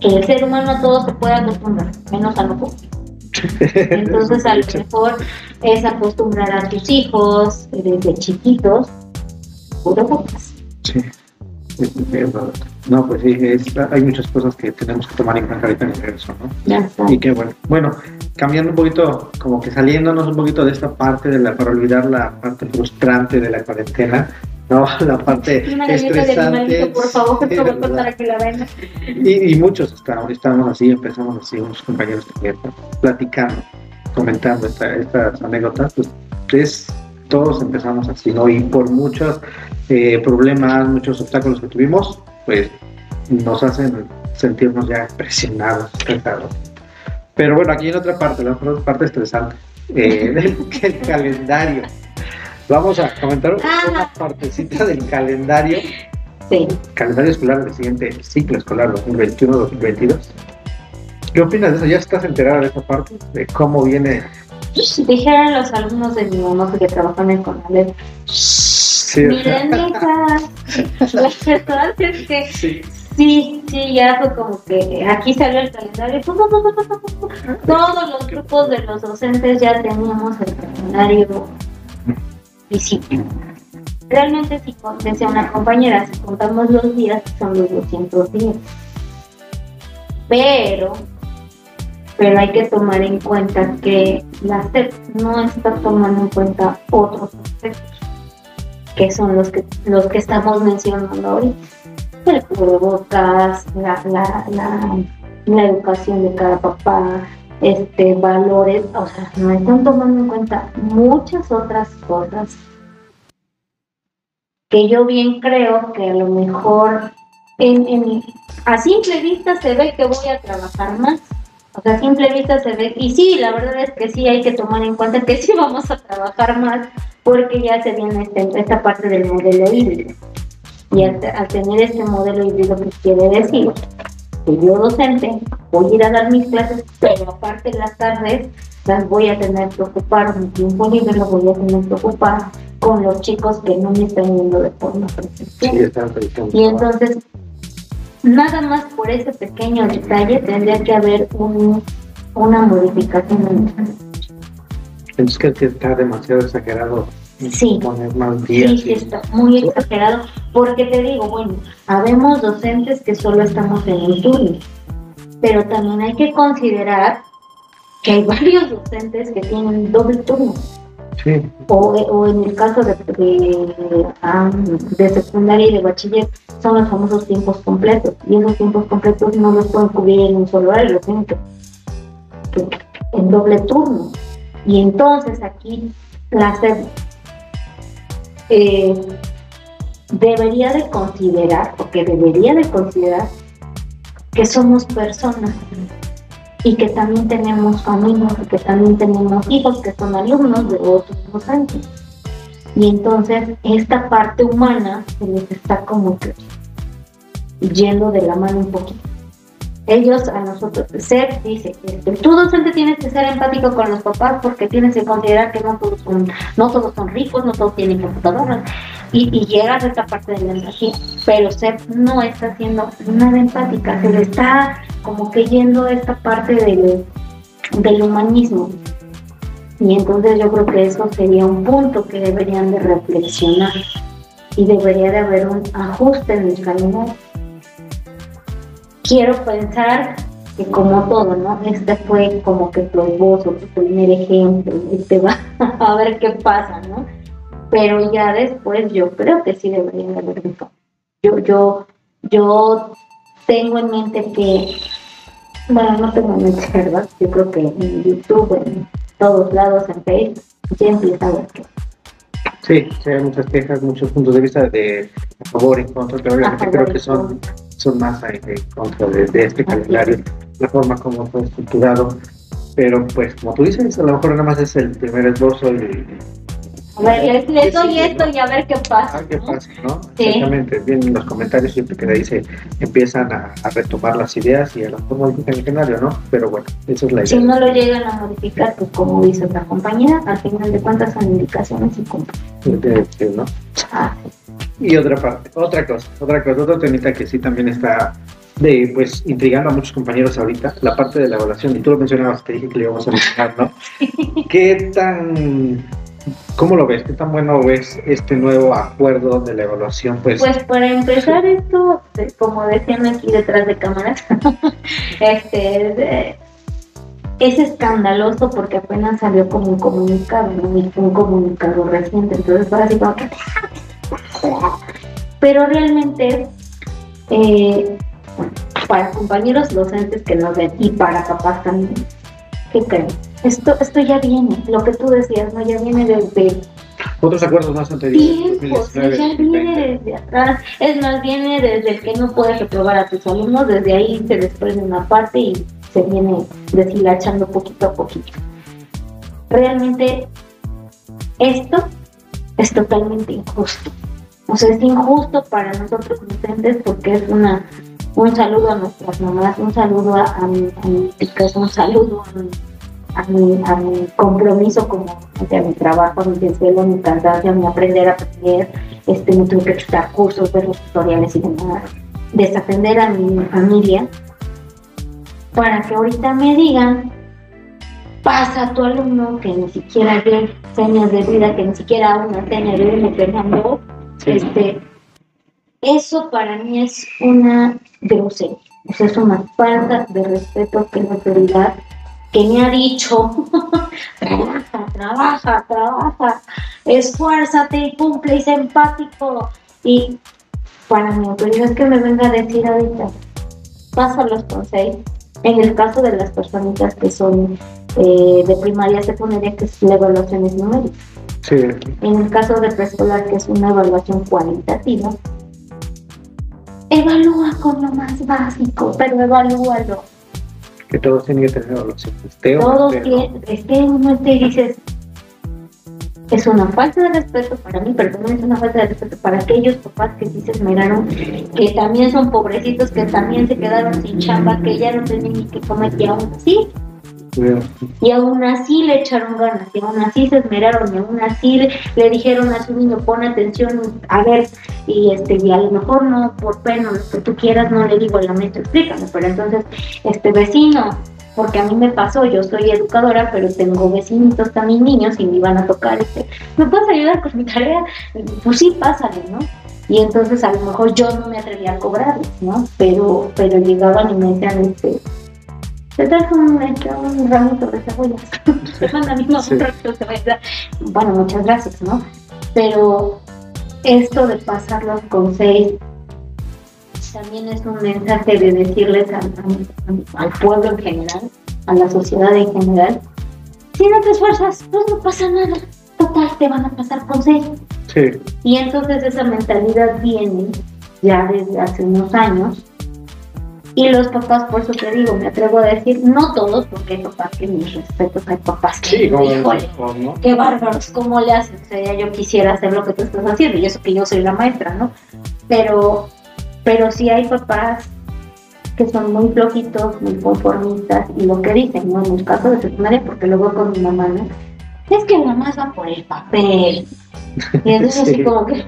Que el ser humano a todo se puede acostumbrar, menos a nosotros. Entonces, a lo mejor es acostumbrar a tus hijos desde chiquitos, cubrebocas. Sí. No, pues sí, es- hay muchas cosas que tenemos que tomar en cuenta ahorita en el regreso, ¿no? Ya está. Y qué bueno. Bueno, cambiando un poquito, como que saliéndonos un poquito de esta parte de la, para olvidar la parte frustrante de la cuarentena, ¿no? La parte Una galleta de estresante. por favor, para que la. Y, y muchos estamos, estamos así, empezamos así, unos compañeros también, platicando, comentando esta- estas anécdotas, pues es, todos empezamos así, ¿no? Y por muchos eh, problemas, muchos obstáculos que tuvimos, pues nos hacen sentirnos ya presionados, estresados. Pero bueno, aquí en otra parte, la otra parte estresante, eh, del- el calendario. Vamos a comentar una partecita del calendario Sí. calendario escolar del siguiente ciclo escolar 2021-2022. ¿Qué opinas de eso? ¿Ya estás enterada de esa parte? ¿De cómo viene? Dijeron los alumnos de mi mamá que trabajan en Conalep, Sí, miren hijas, la verdad es que sí, sí, sí, ya fue como que aquí salió el calendario, pu, pu, pu, pu, pu, pu, pu. todos los grupos de los docentes ya teníamos el calendario visible. Realmente, si con- decía una compañera, si contamos los días, son los 200 días. Pero, pero hay que tomar en cuenta que la SEP no está tomando en cuenta otros aspectos, que son los que, los que estamos mencionando ahorita. El cubrebocas, la, la, la, la educación de cada papá, este, valores, o sea, no están tomando en cuenta muchas otras cosas que yo bien creo que a lo mejor en, en- a simple vista se ve que voy a trabajar más. O sea, a simple vista se ve, y sí, la verdad es que sí hay que tomar en cuenta que sí vamos a trabajar más porque ya se viene este- esta parte del modelo híbrido. Y al, al tener este modelo híbrido, pues quiere decir que yo docente voy a ir a dar mis clases, pero aparte en las tardes las voy a tener que ocupar, mi tiempo libre lo voy a tener que ocupar con los chicos que no me están yendo de forma presencial. sí. Y entonces, nada más por ese pequeño detalle tendría que haber un, una modificación el creo que está demasiado exagerado Sí. poner más días. Sí, sí, está muy exagerado, porque te digo, bueno, habemos docentes que solo estamos en un turno, pero también hay que considerar que hay varios docentes que tienen doble turno, O, o en el caso de, de, ah, de secundaria y de bachiller, son los famosos tiempos completos, y esos tiempos completos no los pueden cubrir en un solo horario, en doble turno. Y entonces aquí la SEP eh, debería de considerar, porque debería de considerar que somos personas y que también tenemos familias y que también tenemos hijos que son alumnos de otros docentes. Y entonces esta parte humana se les está como que yendo de la mano un poquito. Ellos a nosotros, SEP dice tú docente tienes que ser empático con los papás porque tienes que considerar que no todos son, no todos son ricos, no todos tienen computadoras. Y, llegas a esta parte de la empatía, pero Seb no está haciendo nada empática, se le está como que yendo esta parte del, del humanismo. Y entonces yo creo que eso sería un punto que deberían de reflexionar y debería de haber un ajuste en el camino. Quiero pensar que como todo, ¿no? Este fue como que tu tu primer ejemplo, este va a ver qué pasa, ¿no? Pero ya después yo creo que sí debería de haber un Yo, yo, yo tengo en mente que, bueno, no tengo en mente, ¿verdad? Yo creo que en YouTube, en todos lados, en Facebook, ya empieza a ver que Sí, sí, hay muchas quejas, muchos puntos de vista de favor y contra, pero obviamente creo que son, son más en contra de, este calendario, la forma como fue estructurado. Pero pues, como tú dices, a lo mejor nada más es el primer esbozo y ver, les, doy esto y a ver qué pasa. A qué pasa, ¿no? Exactamente. Bien, los comentarios siempre que ahí se empiezan a, retomar las ideas y a lo mejor modifican el escenario, ¿no? Pero bueno, esa es la idea. Si no lo llegan a modificar, pues como dice otra compañera, al final de cuentas son indicaciones y cumplen. ¿no? Ah. Y otra parte, otra cosa, otra cosa, otra temita que sí también está de pues intrigando a muchos compañeros ahorita, la parte de la evaluación, y tú lo mencionabas, te dije que le íbamos a mencionar, ¿no? ¿Qué tan ¿Cómo lo ves? ¿Qué tan bueno ves este nuevo acuerdo de la evaluación? Pues, pues para empezar esto, como decían aquí detrás de cámaras, este, es escandaloso porque apenas salió como un comunicado, un comunicado reciente, entonces ahora sí como que... Pero realmente, eh, para compañeros docentes que nos ven y para papás también, ¿qué creen? Esto, esto ya viene, lo que tú decías, ¿no? Ya viene desde... Otros acuerdos más anteriores. Tiempos, ya viene desde atrás. Es más, viene desde el que no puedes reprobar a tus alumnos, desde ahí se desprende una parte y se viene deshilachando poquito a poquito. Realmente esto es totalmente injusto. O sea, es injusto para nosotros docentes porque es una un saludo a nuestras mamás, un saludo a, a, a mi un saludo a mi a mi, a mi compromiso como a mi trabajo, a mi desvelo, a mi cansancio, a mi aprender a aprender, este, me tuve que quitar cursos, ver los tutoriales y demás, desatender a mi familia, para que ahorita me digan, pasa a tu alumno que ni siquiera ve señas de vida, que ni siquiera una seña de uno Fernando, este, eso para mí es una grosería, o sea, es una falta de respeto que la autoridad que me ha dicho, trabaja, trabaja, trabaja, esfuérzate y cumple y sé empático. Y para mi autoridad que me venga a decir ahorita, pasa los consejos. En el caso de las personitas que son eh, de primaria, secundaria, que es la evaluación es numérica. Sí. En el caso de preescolar, que es una evaluación cualitativa, evalúa con lo más básico, pero evalúalo que todos tienen que tener evaluación. Todos tienen, es que uno te dices, es una falta de respeto para mí, pero también es una falta de respeto para aquellos papás que sí se esmeraron, que también son pobrecitos, que también se quedaron sin chamba, que ya no tienen ni que comer, y aún así, y aún así le echaron ganas, y aún así se esmeraron, y aún así le, dijeron a su niño, pon atención, a ver, y este, y a lo mejor no, por pena, lo que tú quieras, no le digo la mente, explícame, pero entonces, este vecino, porque a mí me pasó, yo soy educadora, pero tengo vecinitos también niños y me iban a tocar, este, ¿me puedes ayudar con mi tarea? Pues sí, pásale, ¿no? Y entonces a lo mejor yo no me atrevía a cobrarles, ¿no? Pero, pero llegaban y me decían, este, te trajo un, un ramito de cebollas. Te manda de cebollas. Bueno, muchas gracias, ¿no? Pero esto de pasarlos con seis también es un mensaje de decirles al pueblo en general, a la sociedad en general, si no te esfuerzas, pues no pasa nada. Total, te van a pasar con seis. Sí. Y entonces esa mentalidad viene ya desde hace unos años y los papás, por eso te digo, me atrevo a decir, no todos, porque hay papás que mis respetos, hay papás que, sí, ¿no? qué bárbaros, ¿cómo le hacen? O sea, yo quisiera hacer lo que tú estás haciendo, y eso que yo soy la maestra, ¿no? Pero, pero sí hay papás que son muy flojitos, muy conformistas, y lo que dicen, ¿no? En el caso de secundaria, porque luego con mi mamá, ¿no? Es que nada más va por el papel. Y entonces así como que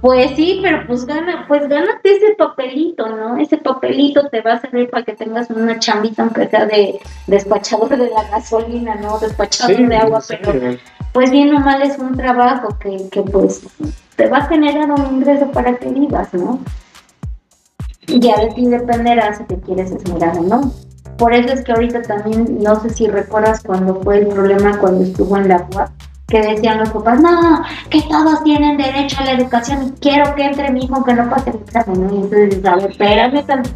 Pues sí, pero pues gana, pues gánate ese papelito, ¿no? Ese papelito te va a servir para que tengas una chambita, aunque sea de despachador de la gasolina, ¿no? Despachador de agua, pero pues bien o mal es un trabajo que, que pues te va a generar un ingreso para que vivas, ¿no? Ya de ti dependerá si te quieres esmerar o no. Por eso es que ahorita también, no sé si recuerdas cuando fue el problema cuando estuvo en la UAP, que decían los papás, no, que todos tienen derecho a la educación y quiero que entre mi hijo que no pase el examen. Y entonces, a ver, espérame tanto.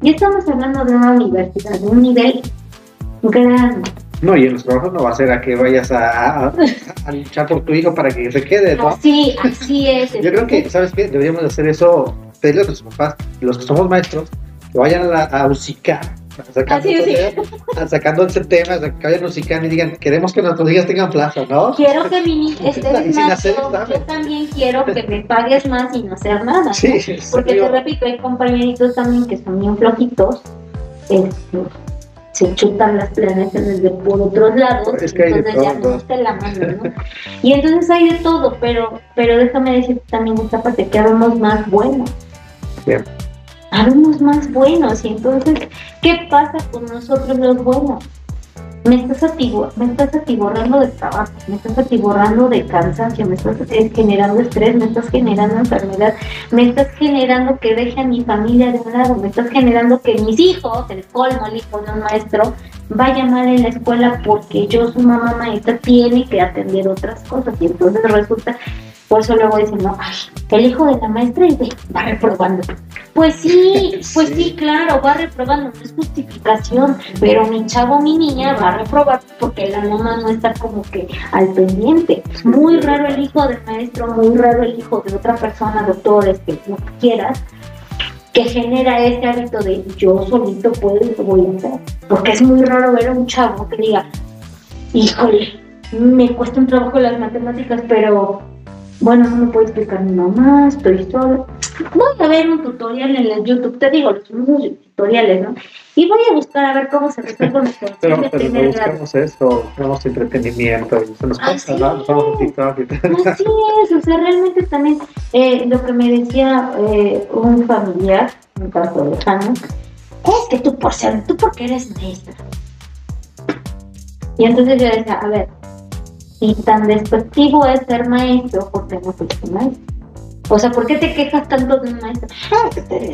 Y estamos hablando de una universidad, de un nivel grande. No, y en los trabajos no va a ser a que vayas a, luchar por tu hijo para que se quede, ¿no? Así, así es. Yo creo que, ¿sabes qué? Deberíamos hacer eso, pedirle a nuestros papás, los que somos maestros, que vayan a, a usicar sacando, sacando ese tema, que vayan musicando y digan, queremos que nuestros hijos tengan plaza, ¿no? Quiero que mi esté más, yo, también quiero que me pagues más y no hacer nada, sí, porque te repito, hay compañeritos también que son bien flojitos, este, se chutan las planetas desde por otros lados, entonces ya no te la mano, ¿no? Y entonces hay de todo, pero, pero déjame decir también esta parte, que habemos más bueno. Bien habemos más buenos. Y entonces, ¿qué pasa con nosotros los buenos? Me estás, me estás atiborrando de trabajo, me estás atiborrando de cansancio, me estás eh, generando estrés, me estás generando enfermedad, me estás generando que deje a mi familia de un lado, me estás generando que mis hijos, el colmo, el hijo de un maestro, vaya mal en la escuela porque yo, su mamá maestra, tiene que atender otras cosas. Y entonces resulta por eso luego dicen, no, ay, el hijo de la maestra va reprobando. Pues sí, pues sí. claro, va reprobando, no es justificación, pero mi chavo, mi niña va a reprobar porque la mamá no está como que al pendiente. Muy raro el hijo del maestro, muy raro el hijo de otra persona, doctor, este, lo que quieras, que genera ese hábito de yo solito puedo y lo voy a hacer. Porque es muy raro ver a un chavo que diga, híjole, me cuesta un trabajo las matemáticas, pero bueno, no me puede explicar mi mamá, estoy solo. Voy a ver un tutorial en el YouTube, te digo, los mismos tutoriales, ¿no? Y voy a buscar a ver cómo se resuelve mi Pero, pero no buscamos eso, buscamos entretenimiento, y se nos pasa, ¿no? Nos vamos a TikTok y Así es, o sea, realmente también eh, lo que me decía eh, un familiar, un caso lejano, es que tú por ser, tú porque eres maestra. Y entonces yo decía, a ver, si tan despectivo es ser maestro, ¿por qué no fuiste maestro? O sea, ¿por qué te quejas tanto de un maestro? Ah, que te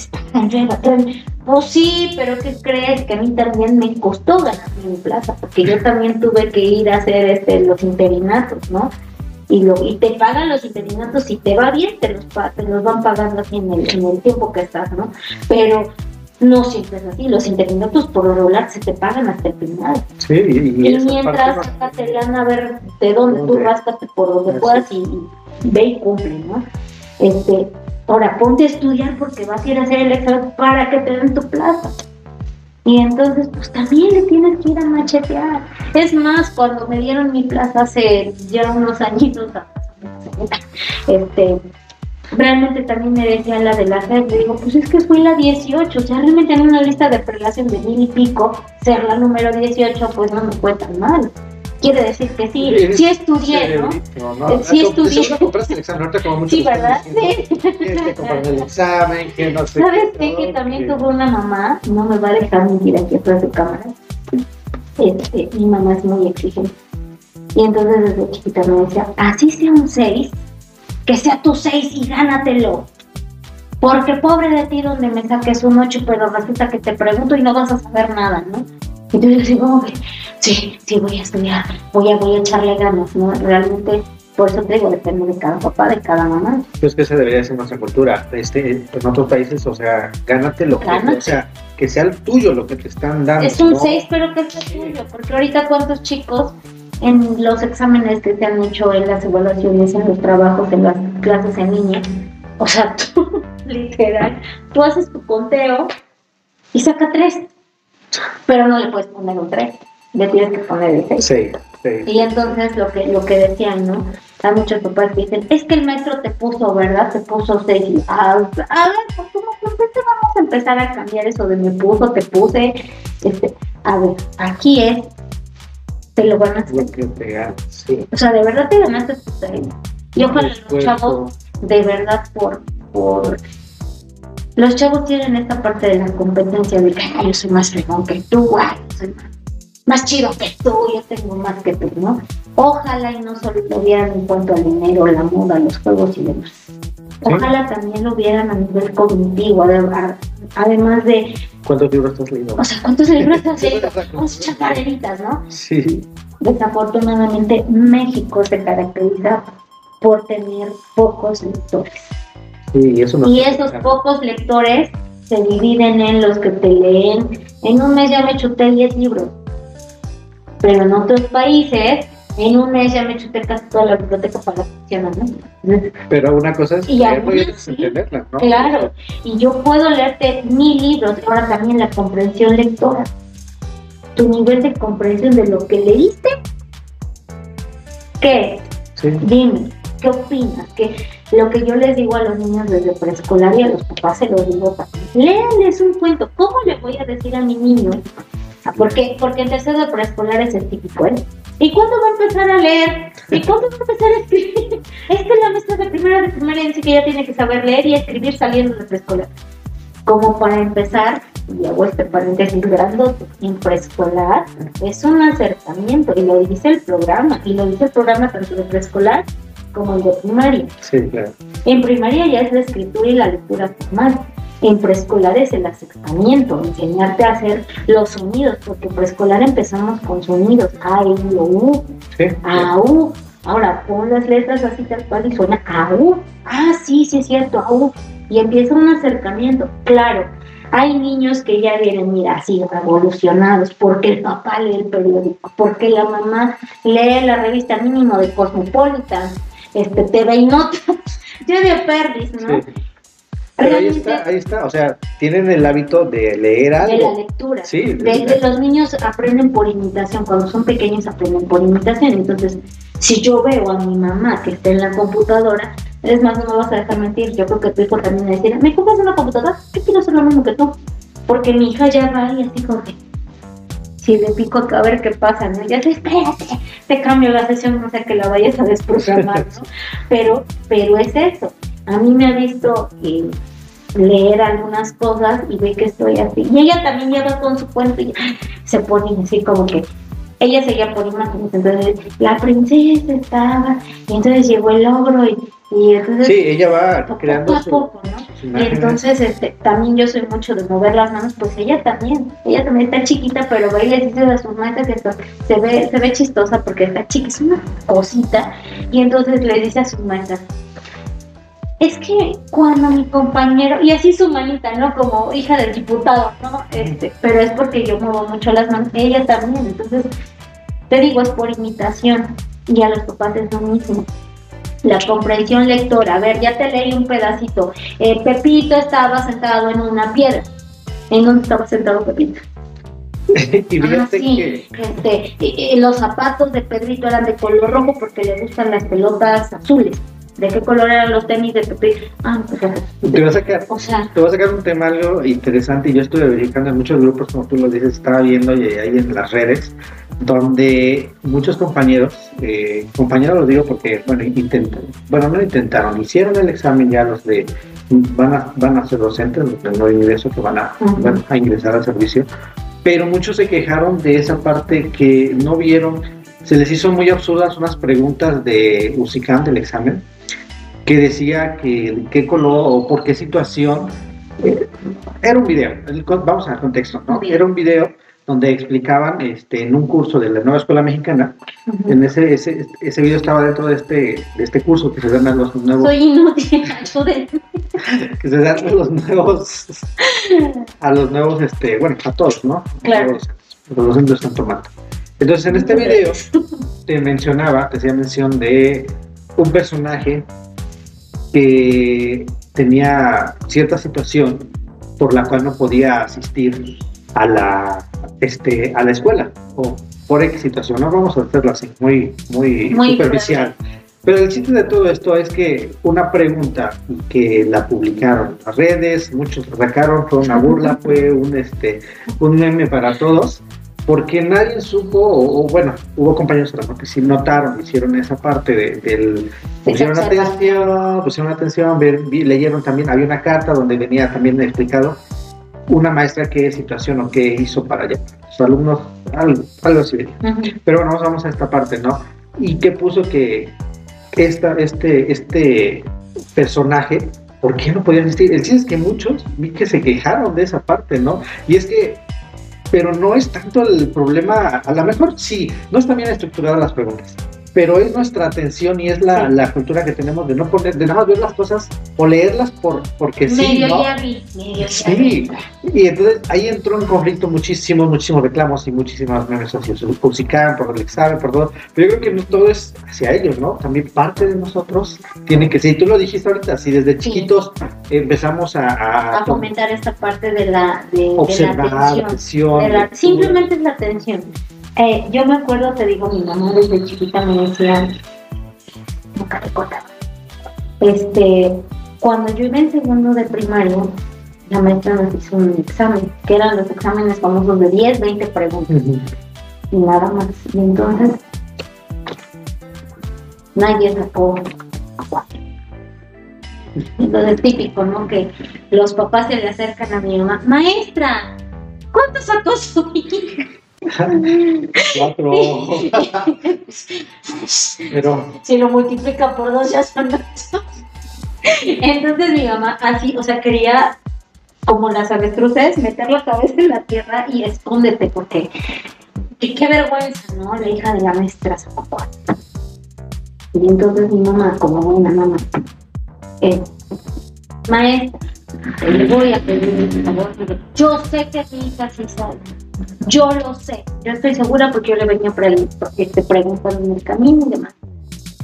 Pues sí, pero ¿qué crees? Que a mí también me costó ganar mi plaza, porque yo también tuve que ir a hacer este, los interinatos, ¿no? Y, lo, y te pagan los interinatos, si te va bien, te los, te los van pagando así en el, en el tiempo que estás, ¿no? Pero no siempre es así, los interinatos por lo regular se te pagan hasta el final. Sí, y, y mientras te dan a ver de dónde, tú ráscate por donde puedas y, ve y cumple, ¿no? Este, ahora ponte a estudiar porque vas a ir a hacer el examen para que te den tu plaza. Y entonces, pues también le tienes que ir a machetear. Es más, cuando me dieron mi plaza hace ya unos añitos, este, realmente también me decía la de la red, le digo, pues es que fui la 18, o sea, realmente en una lista de prelación de mil y pico, ser la número 18, pues no me fue tan mal. Quiere decir que sí, sí, estudié, ¿no? Sí estudié. compraste el examen, ahorita como muchos Sí, ¿verdad? Sí. Tienes que comprar el examen, que no sé. ¿Sabes qué? Que también tuvo una mamá, no me va a dejar mentir aquí atrás de cámara. Este, mi mamá es muy exigente. Y entonces desde chiquita me decía, así sea un 6, que sea tu 6 y gánatelo. Porque pobre de ti donde me saques un 8, pero resulta que te pregunto y no vas a saber nada, ¿no? Entonces yo como que, sí, sí, voy a estudiar, voy a, voy a echarle ganas, ¿no? Realmente, por eso te digo, depende de cada papá, de cada mamá. Pues que esa debería ser nuestra cultura. Este, en otros países, o sea, gánate lo que, o sea, que sea el tuyo lo que te están dando. Es un 6, pero que sea tuyo, porque ahorita cuántos chicos en los exámenes que se han hecho en las evaluaciones, en los trabajos, en las clases en línea. O sea, tú, literal, tú haces tu conteo y saca tres, pero no le puedes poner un tres, le tienes que poner el seis. Sí, Y entonces lo que, lo que decían, ¿no? Hay muchos papás que dicen, es que el maestro te puso, ¿verdad? Te puso seis. Ah, a ver, pues ¿cómo vamos a empezar a cambiar eso de me puso, te puse? Este, a ver, aquí es te lo ganaste. sí. O sea, de verdad te ganaste tu premio. Y ojalá los chavos de verdad por, por los chavos tienen esta parte de la competencia de que yo soy más fregón que tú, ay, soy más, chido que tú, yo tengo más que tú, ¿no? Ojalá y no solo lo vieran en cuanto al dinero, la moda, los juegos y demás. Ojalá también lo vieran a nivel cognitivo, además de... ¿Cuántos libros has leído? O sea, ¿cuántos libros has leído? Unas chapareritas, ¿no? Sí. Desafortunadamente, México se caracteriza por tener pocos lectores y esos pocos lectores se dividen en los que te leen. En un mes ya me chuté 10 libros. Pero en otros países, en un mes ya me chuté casi toda la biblioteca para funcionar, ¿no? Pero una cosa es leerlo y entenderla, ¿no? Claro, y yo puedo leerte mil libros, ahora también la comprensión lectora. Tu nivel de comprensión de lo que leíste, ¿qué? Sí. Dime, ¿qué opinas? ¿Qué, lo que yo les digo a los niños desde preescolar y a los papás se los digo también. Léanles un cuento. ¿Cómo le voy a decir a mi niño? Ah, porque, porque en tercero de preescolar es el típico, ¿eh? ¿Y cuándo va a empezar a leer? ¿Y cuándo va a empezar a escribir? Es que la maestra de primera de primaria dice que ya tiene que saber leer y escribir saliendo de preescolar. Como para empezar, y hago este paréntesis grandote, en preescolar es un acercamiento, y lo dice el programa, y lo dice el programa tanto de preescolar como el de primaria. Sí, claro. En primaria ya es la escritura y la lectura formal. En preescolar es el acercamiento, enseñarte a hacer los sonidos, porque en preescolar empezamos con sonidos, A, I, O, U, sí, A, U. Ahora pon las letras así tal cual y suena A, U. Ah, sí, sí es cierto, A, U. Y empieza un acercamiento. Claro, hay niños que ya vienen, mira, así revolucionados, porque el papá lee el periódico, porque la mamá lee la revista mínimo de Cosmopolitan, este, TV y notas, yo de perdis, ¿no? Pero ahí está, ahí está, o sea, tienen el hábito de leer algo. De la lectura. Sí. De, los niños aprenden por imitación, cuando son pequeños aprenden por imitación. Entonces, si yo veo a mi mamá que está en la computadora, es más, no me vas a dejar mentir, yo creo que tu hijo también me decir, ¿me compras una computadora? Yo quiero hacer lo mismo que tú. Porque mi hija ya va y así como que, si le pico a ver qué pasa, ¿no? Ya sé, espérate, te cambio la sesión, no sé que la vayas a desprogramar, ¿no? Pero, pero es eso. A mí me ha visto leer algunas cosas y ve que estoy así. Y ella también lleva con su cuento y se pone así como que ella seguía por una entonces la princesa estaba, y entonces llegó el ogro y, y entonces... Sí, ella va creando poco a poco, ¿no? y entonces este, también yo soy mucho de mover las manos, pues ella también, ella también está chiquita, pero va y le dice a sus maestras que se ve, se ve chistosa porque está chiquita, es una cosita, y entonces le dice a sus maestras, es que cuando mi compañero, y así su manita, ¿no? Como hija del diputado, ¿no? Este, pero es porque yo muevo mucho las manos, ella también, entonces, te digo, es por imitación, y a los papás es lo mismo. La comprensión lectora, a ver, ya te leí un pedacito. Eh, Pepito estaba sentado en una piedra. ¿En dónde estaba sentado Pepito? y ah, que... este, los zapatos de Pedrito eran de color rojo porque le gustan las pelotas azules. ¿De qué color eran los tenis de Pepe? Ah, pues, te va a sacar, te va a sacar un tema algo interesante yo estuve verificando en muchos grupos, como tú lo dices, estaba viendo y ahí en las redes, donde muchos compañeros, eh, compañeros lo digo porque, bueno, intentan, bueno, no intentaron, hicieron el examen ya los de, van a, van a ser docentes, los del nuevo ingreso que van a, van a ingresar al servicio, pero muchos se quejaron de esa parte que no vieron, se les hizo muy absurdas unas preguntas de UCICAM del examen, que decía que qué color o por qué situación. Eh, era un video, vamos al contexto, ¿no? Era un video donde explicaban este, en un curso de la nueva escuela mexicana, en ese, ese, ese video estaba dentro de este, de este curso que se dan a los nuevos. Soy inútil, que se dan a los nuevos, a los nuevos, este, bueno, a todos, ¿no? Claro. Los, los docentes están tomando. Entonces, en este video te mencionaba, te hacía mención de un personaje que tenía cierta situación por la cual no podía asistir a la, este, a la escuela o por X situación, no vamos a hacerlo así, muy, muy, superficial. Pero el chiste de todo esto es que una pregunta que la publicaron las redes, muchos la sacaron, fue una burla, fue un, este, un meme para todos, porque nadie supo, o, bueno, hubo compañeros que sí notaron, hicieron esa parte de, del... Pusieron atención, pusieron atención, leyeron también, había una carta donde venía también explicado una maestra qué situación o qué hizo para allá. Sus alumnos, algo, algo así. Pero bueno, vamos a esta parte, ¿no? Y qué puso que esta, este, este personaje, ¿por qué no podía existir? El chiste es que muchos vi que se quejaron de esa parte, ¿no? Y es que pero no es tanto el problema, a lo mejor sí, no están bien estructuradas las preguntas, pero es nuestra atención y es la, la, cultura que tenemos de no poner, de nada más ver las cosas o leerlas por, porque sí. ¿no? sí, y entonces ahí entró en conflicto muchísimos, muchísimos reclamos y muchísimas memes sociales, por SICAM, por el examen, por todo, pero yo creo que no todo es hacia ellos, ¿no? También parte de nosotros tiene que ser, y tú lo dijiste ahorita, si desde chiquitos empezamos a, a, fomentar esta parte de la, de, observar, la atención, simplemente es la atención eh, yo me acuerdo, te digo, mi mamá desde chiquita me decía, nunca te Este, cuando yo iba en segundo de primaria, la maestra nos hizo un examen, que eran los exámenes famosos de 10, 20 preguntas. Y nada más. Y entonces, nadie sacó cuatro. Entonces, típico, ¿no? Que los papás se le acercan a mi mamá, maestra, ¿cuánto sacó su hija? Cuatro. Pero. Si lo multiplica por dos, ya son ocho. Entonces mi mamá así, o sea, quería, como las avestruces, meter la cabeza en la tierra y escóndete, porque qué, vergüenza, ¿no? La hija de la maestra Y entonces mi mamá, como buena mamá, eh, maestra, le voy a pedir favor, yo sé que mi hija sí sabe yo lo sé, yo estoy segura porque yo le venía este, preguntando en el camino y demás.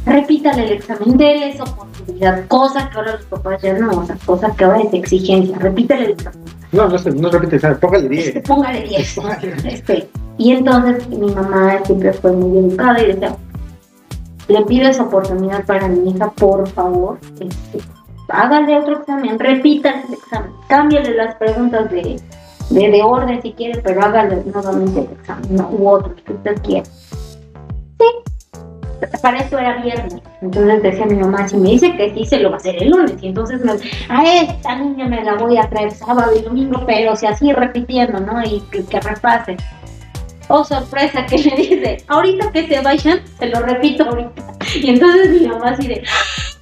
Repítale el examen, déle esa oportunidad, cosa que ahora los papás ya no, o sea, cosa que ahora es exigencia, repítale el examen. No, no, no repite, póngale 10. Este, póngale 10. Este, y entonces mi mamá siempre fue muy educada y decía, le pido esa oportunidad para mi hija, por favor, este, hágale otro examen, repítale el examen, cámbiale las preguntas de de, de orden si quiere, pero hágalo nuevamente el examen, no, u otro que usted quiera. Sí, para eso era viernes. Entonces decía mi mamá, si me dice que sí, se lo va a hacer el lunes. Y entonces me, a esta niña me la voy a traer sábado y domingo, pero si así repitiendo, ¿no? Y que, que repase. Oh, sorpresa, que le dice, ahorita que se vayan, se lo repito ahorita. Y entonces mi mamá así de,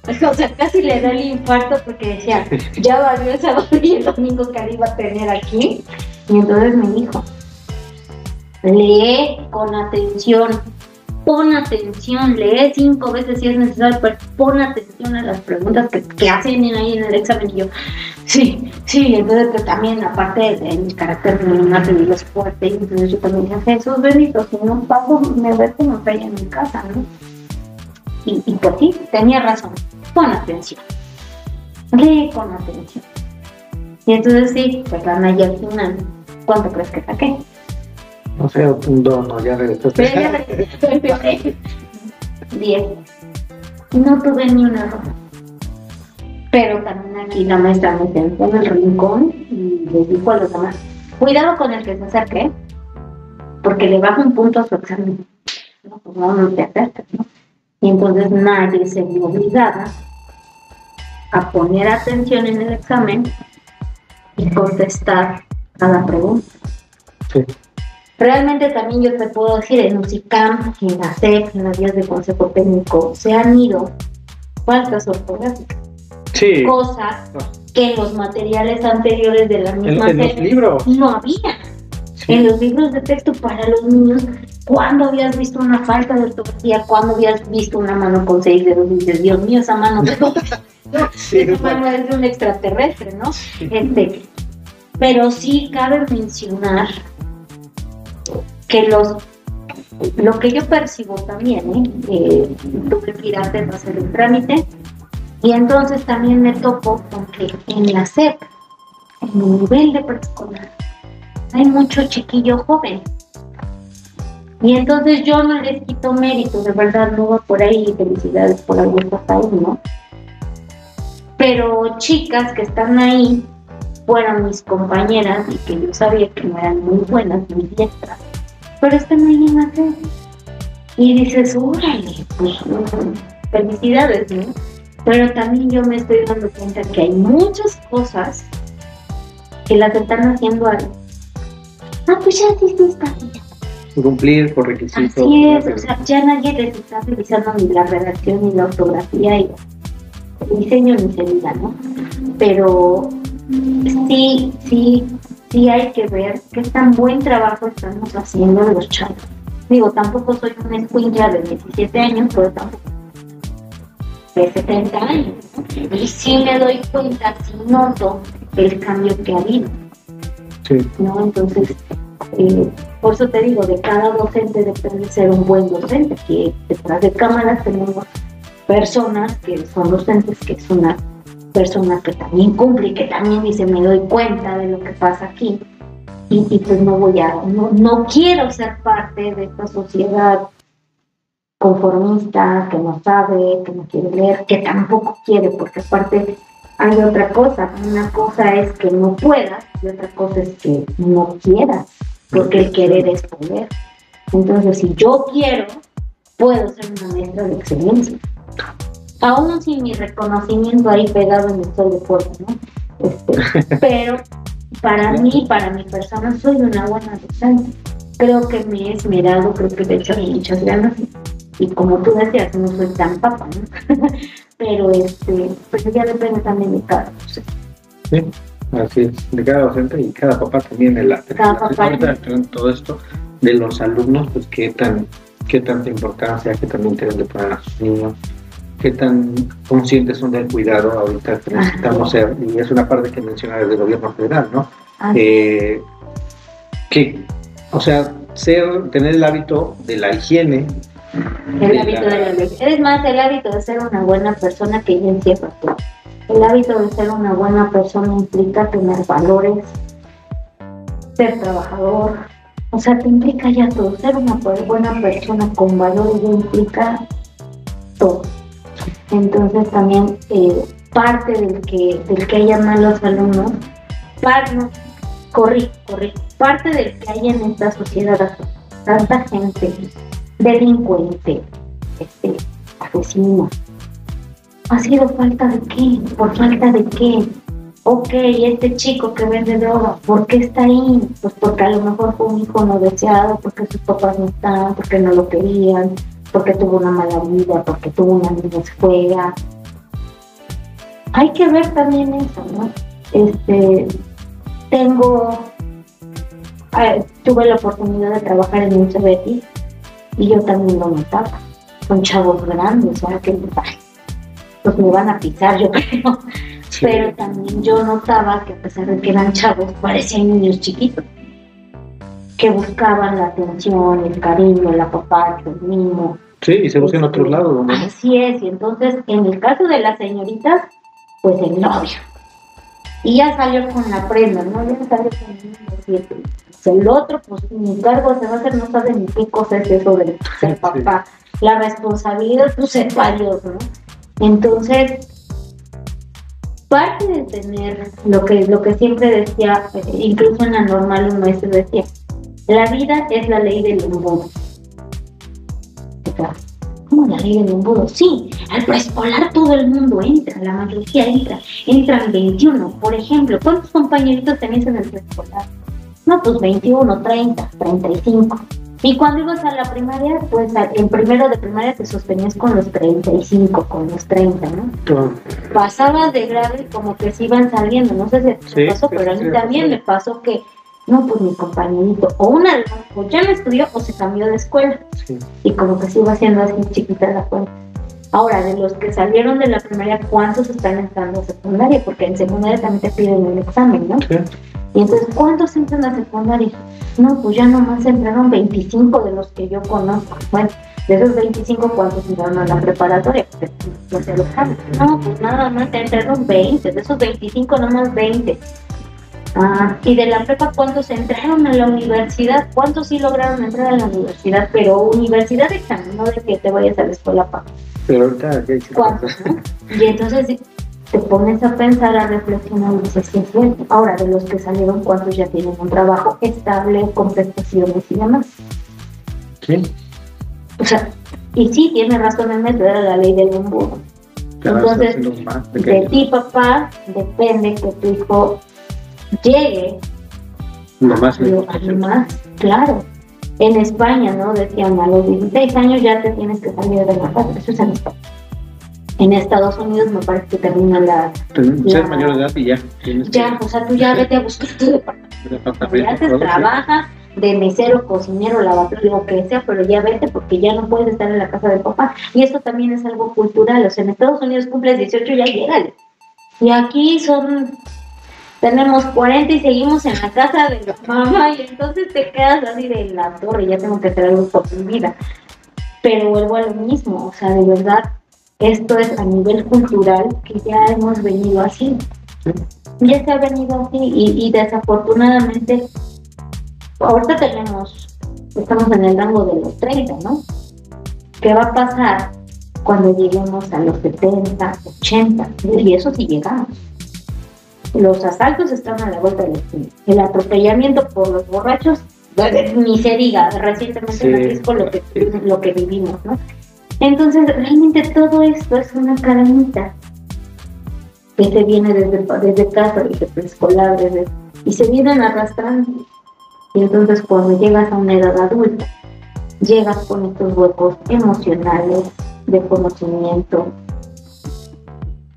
o sea, casi le da el infarto porque decía, ya valió el sábado y el domingo que iba a tener aquí. Y entonces me dijo, lee con atención, pon atención, lee cinco veces si es necesario, pero pon atención a las preguntas que, hacen ahí en el examen. Y yo, sí, sí, entonces que también, aparte de, mi carácter de una es fuerte, entonces yo también dije, Jesús bendito, si no pago, me ves como feria en mi casa, ¿no? Y, y pues sí, tenía razón con atención. Lee con atención. Y entonces sí, pues la Naya al final, ¿cuánto crees que saqué? No sé, un dos, no, ya regresaste. Diez. No tuve ni un error. Pero también aquí la maestra me sentó en el rincón y le dijo a los demás, cuidado con el que se acerque, porque le baja un punto a su examen. No, pues no, no te acerques, ¿no? Y entonces nadie se vio obligada a poner atención en el examen y contestar a la pregunta. Realmente también yo te puedo decir, en UCICAM, en la SEC, en las vías de consejo técnico, se han ido faltas ortográficas. Sí. Cosas que en los materiales anteriores de la misma en, en libros. no había. En los libros de texto para los niños ¿Cuándo habías visto una falta de ortografía? ¿Cuándo habías visto una mano con seis dedos? Y dices, Dios mío, esa mano, sí, esa mano es de un extraterrestre, ¿no? Este, pero sí cabe mencionar que los lo que yo percibo también, ¿eh? tuve que ir a hacer el trámite y entonces también me topo con que en la SEP, en el nivel de preescolar, hay mucho chiquillo joven y entonces yo no les quito mérito, de verdad no va por ahí, felicidades por algún ahí, ¿no? Pero chicas que están ahí fueron mis compañeras y que yo sabía que no eran muy buenas, muy diestras. pero están ahí en la. Y dices, órale, pues felicidades, ¿no? Pero también yo me estoy dando cuenta que hay muchas cosas que las están haciendo. Ah, pues ya hiciste Cumplir por requisitos. Así es, o sea, ya nadie les está revisando ni la redacción, ni la ortografía, y el diseño ni se diga, ¿no? Pero sí, sí, sí hay que ver qué tan buen trabajo estamos haciendo los chavos. Digo, tampoco soy una escuela de 17 años, pero tampoco de 70 años. Y sí me doy cuenta, sí noto el cambio que ha habido. ¿No? Entonces, eh, por eso te digo, de cada docente depende ser un buen docente, que detrás de cámaras tenemos personas que son docentes, que es una persona que también cumple y que también dice, me doy cuenta de lo que pasa aquí. Y, pues no voy a, no, no quiero ser parte de esta sociedad conformista, que no sabe, que no quiere leer, que tampoco quiere, porque aparte hay otra cosa. Una cosa es que no puedas y otra cosa es que no quieras, porque el querer es poder. Entonces, si yo quiero, puedo ser una maestra de excelencia. Aún sin mi reconocimiento ahí pegado en el sol de fuego, ¿no? Este, pero para mí, para mi persona, soy una buena docente. Creo que me he esmerado, creo que he hecho muchas ganas y como tú decías, no soy tan papá, ¿no? Pero este, pues ya depende también de cada docente. Sí, así es, de cada docente y cada papá también en la cada papá todo esto de los alumnos, pues qué tan, qué tanta importancia, qué tan interés le ponen a sus niños, qué tan conscientes son del cuidado ahorita que necesitamos ser, y es una parte que menciona desde el gobierno federal, ¿no? Eh, que, o sea, ser, tener el hábito de la higiene, el hábito de la. Es más, el hábito de ser una buena persona que ya encierra todo. El hábito de ser una buena persona implica tener valores, ser trabajador, o sea, te implica ya todo. Ser una buena persona con valores ya implica todo. Entonces también eh, parte del que, del que hayan malos alumnos, parte, no, corrí, corrí, parte del que haya en esta sociedad tanta gente delincuente, este, asesino. ¿Ha sido falta de qué? ¿Por falta de qué? Ok, este chico que vende droga, ¿por qué está ahí? Pues porque a lo mejor fue un hijo no deseado, porque sus papás no están, porque no lo querían, porque tuvo una mala vida, porque tuvo una vida escuela. Hay que ver también eso, ¿no? Este, tengo, eh, tuve la oportunidad de trabajar en un CBT y yo también lo notaba. Son chavos grandes, sea que pues me van a pisar, yo creo. Pero también yo notaba que a pesar de que eran chavos, parecían niños chiquitos. Que buscaban la atención, el cariño, el apapacho, el mimo. Sí, y se buscan en otros lados. Así es, y entonces en el caso de las señoritas, pues el novio. Y ya salió con la prenda, ¿no? Ya salió con el siete el otro, pues mi cargo se va a hacer, no sabe ni qué cosa es eso de ser papá. La responsabilidad, pues es varios, ¿no? Entonces, parte de tener lo que, lo que siempre decía, eh, incluso en la normal un maestro decía, la vida es la ley del embudo. ¿Cómo la ley del embudo? Sí, al preescolar todo el mundo entra, la mayoría entra, entran 21. Por ejemplo, ¿cuántos compañeritos tenéis en el preescolar? No, pues 21, 30, 35. Y cuando ibas a la primaria, pues en primero de primaria te sostenías con los 35, con los 30, ¿no? Pasaba de grado y como que se iban saliendo, no sé si te pasó, pero a mí también me pasó que, no, pues mi compañerito, o una o ya no estudió o se cambió de escuela. Y como que se iba haciendo así chiquita la cuenta. Ahora, de los que salieron de la primaria, ¿cuántos están entrando a secundaria? Porque en secundaria también te piden un examen, ¿no? Y entonces, ¿cuántos entran a secundaria? No, pues ya nomás entraron 25 de los que yo conozco. Bueno, de esos 25, ¿cuántos entraron a la preparatoria? No se los No, pues nada más entraron 20. De esos 25, nomás 20. Ah, y de la prepa, ¿cuántos entraron a la universidad? ¿Cuántos sí lograron entrar a la universidad? Pero universidad examen, no de que te vayas a la escuela para. Pero ahorita, ¿Cuántos? Y entonces te pones a pensar, a reflexionar y dices, que es Ahora, de los que salieron, ¿cuántos ya tienen un trabajo estable, con prestaciones y demás? Sí. O sea, y sí, tiene razón en eso, era la ley del embudo. Entonces, de ti, papá, depende que tu hijo llegue lo más, lo, más claro. En España, ¿no? Decían, a los 16 años ya te tienes que salir de la casa. Eso es en España. En Estados Unidos me parece que termina la... Ser mayor de edad y ya. Ya, o sea, tú ya vete a buscar tu departamento. Ya trabajas de mesero, cocinero, lavador, lo que sea, pero ya vete porque ya no puedes estar en la casa de papá. Y esto también es algo cultural. O sea, en Estados Unidos cumples 18 ya llégale. Y aquí son tenemos 40 y seguimos en la casa de la mamá y entonces te quedas así de la torre, ya tengo que hacer algo por mi vida. Pero vuelvo a lo mismo, o sea, de verdad, esto es a nivel cultural que ya hemos venido así. Ya se ha venido así y, y desafortunadamente, ahorita tenemos, estamos en el rango de los 30, ¿no? ¿Qué va a pasar cuando lleguemos a los 70, 80? Y eso sí llegamos los asaltos están a la vuelta de la esquina. El atropellamiento por los borrachos, ni se diga, recientemente en México lo que, lo que vivimos, ¿no? Entonces, realmente todo esto es una cadenita que se viene desde, desde casa, desde preescolar, desde, y se vienen arrastrando. Y entonces cuando llegas a una edad adulta, llegas con estos huecos emocionales, de conocimiento,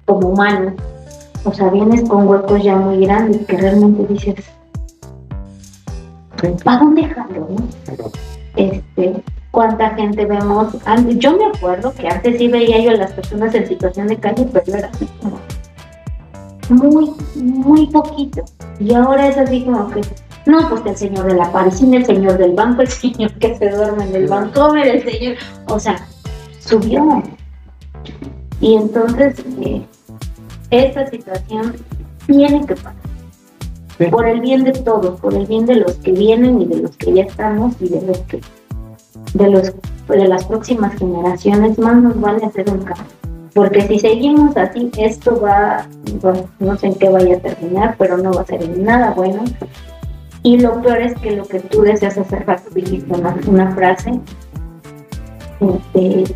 como humano, o sea, vienes con huecos ya muy grandes que realmente dices, ¿para dónde jalo? Este, ¿Cuánta gente vemos? Yo me acuerdo que antes sí veía yo a las personas en situación de calle, pero era así como muy, muy poquito. Y ahora es así como que, no, pues el señor de la parisina, el señor del banco, el señor que se duerme en el banco, el señor, o sea, subió. Y entonces, eh, esta situación tiene que pasar. Por el bien de todos, por el bien de los que vienen y de los que ya estamos y de los que de los de las próximas generaciones más nos vale hacer un cambio. Porque si seguimos así, esto va, no sé en qué vaya a terminar, pero no va a ser nada bueno. Y lo peor es que lo que tú deseas hacer, dijiste una, una frase, este,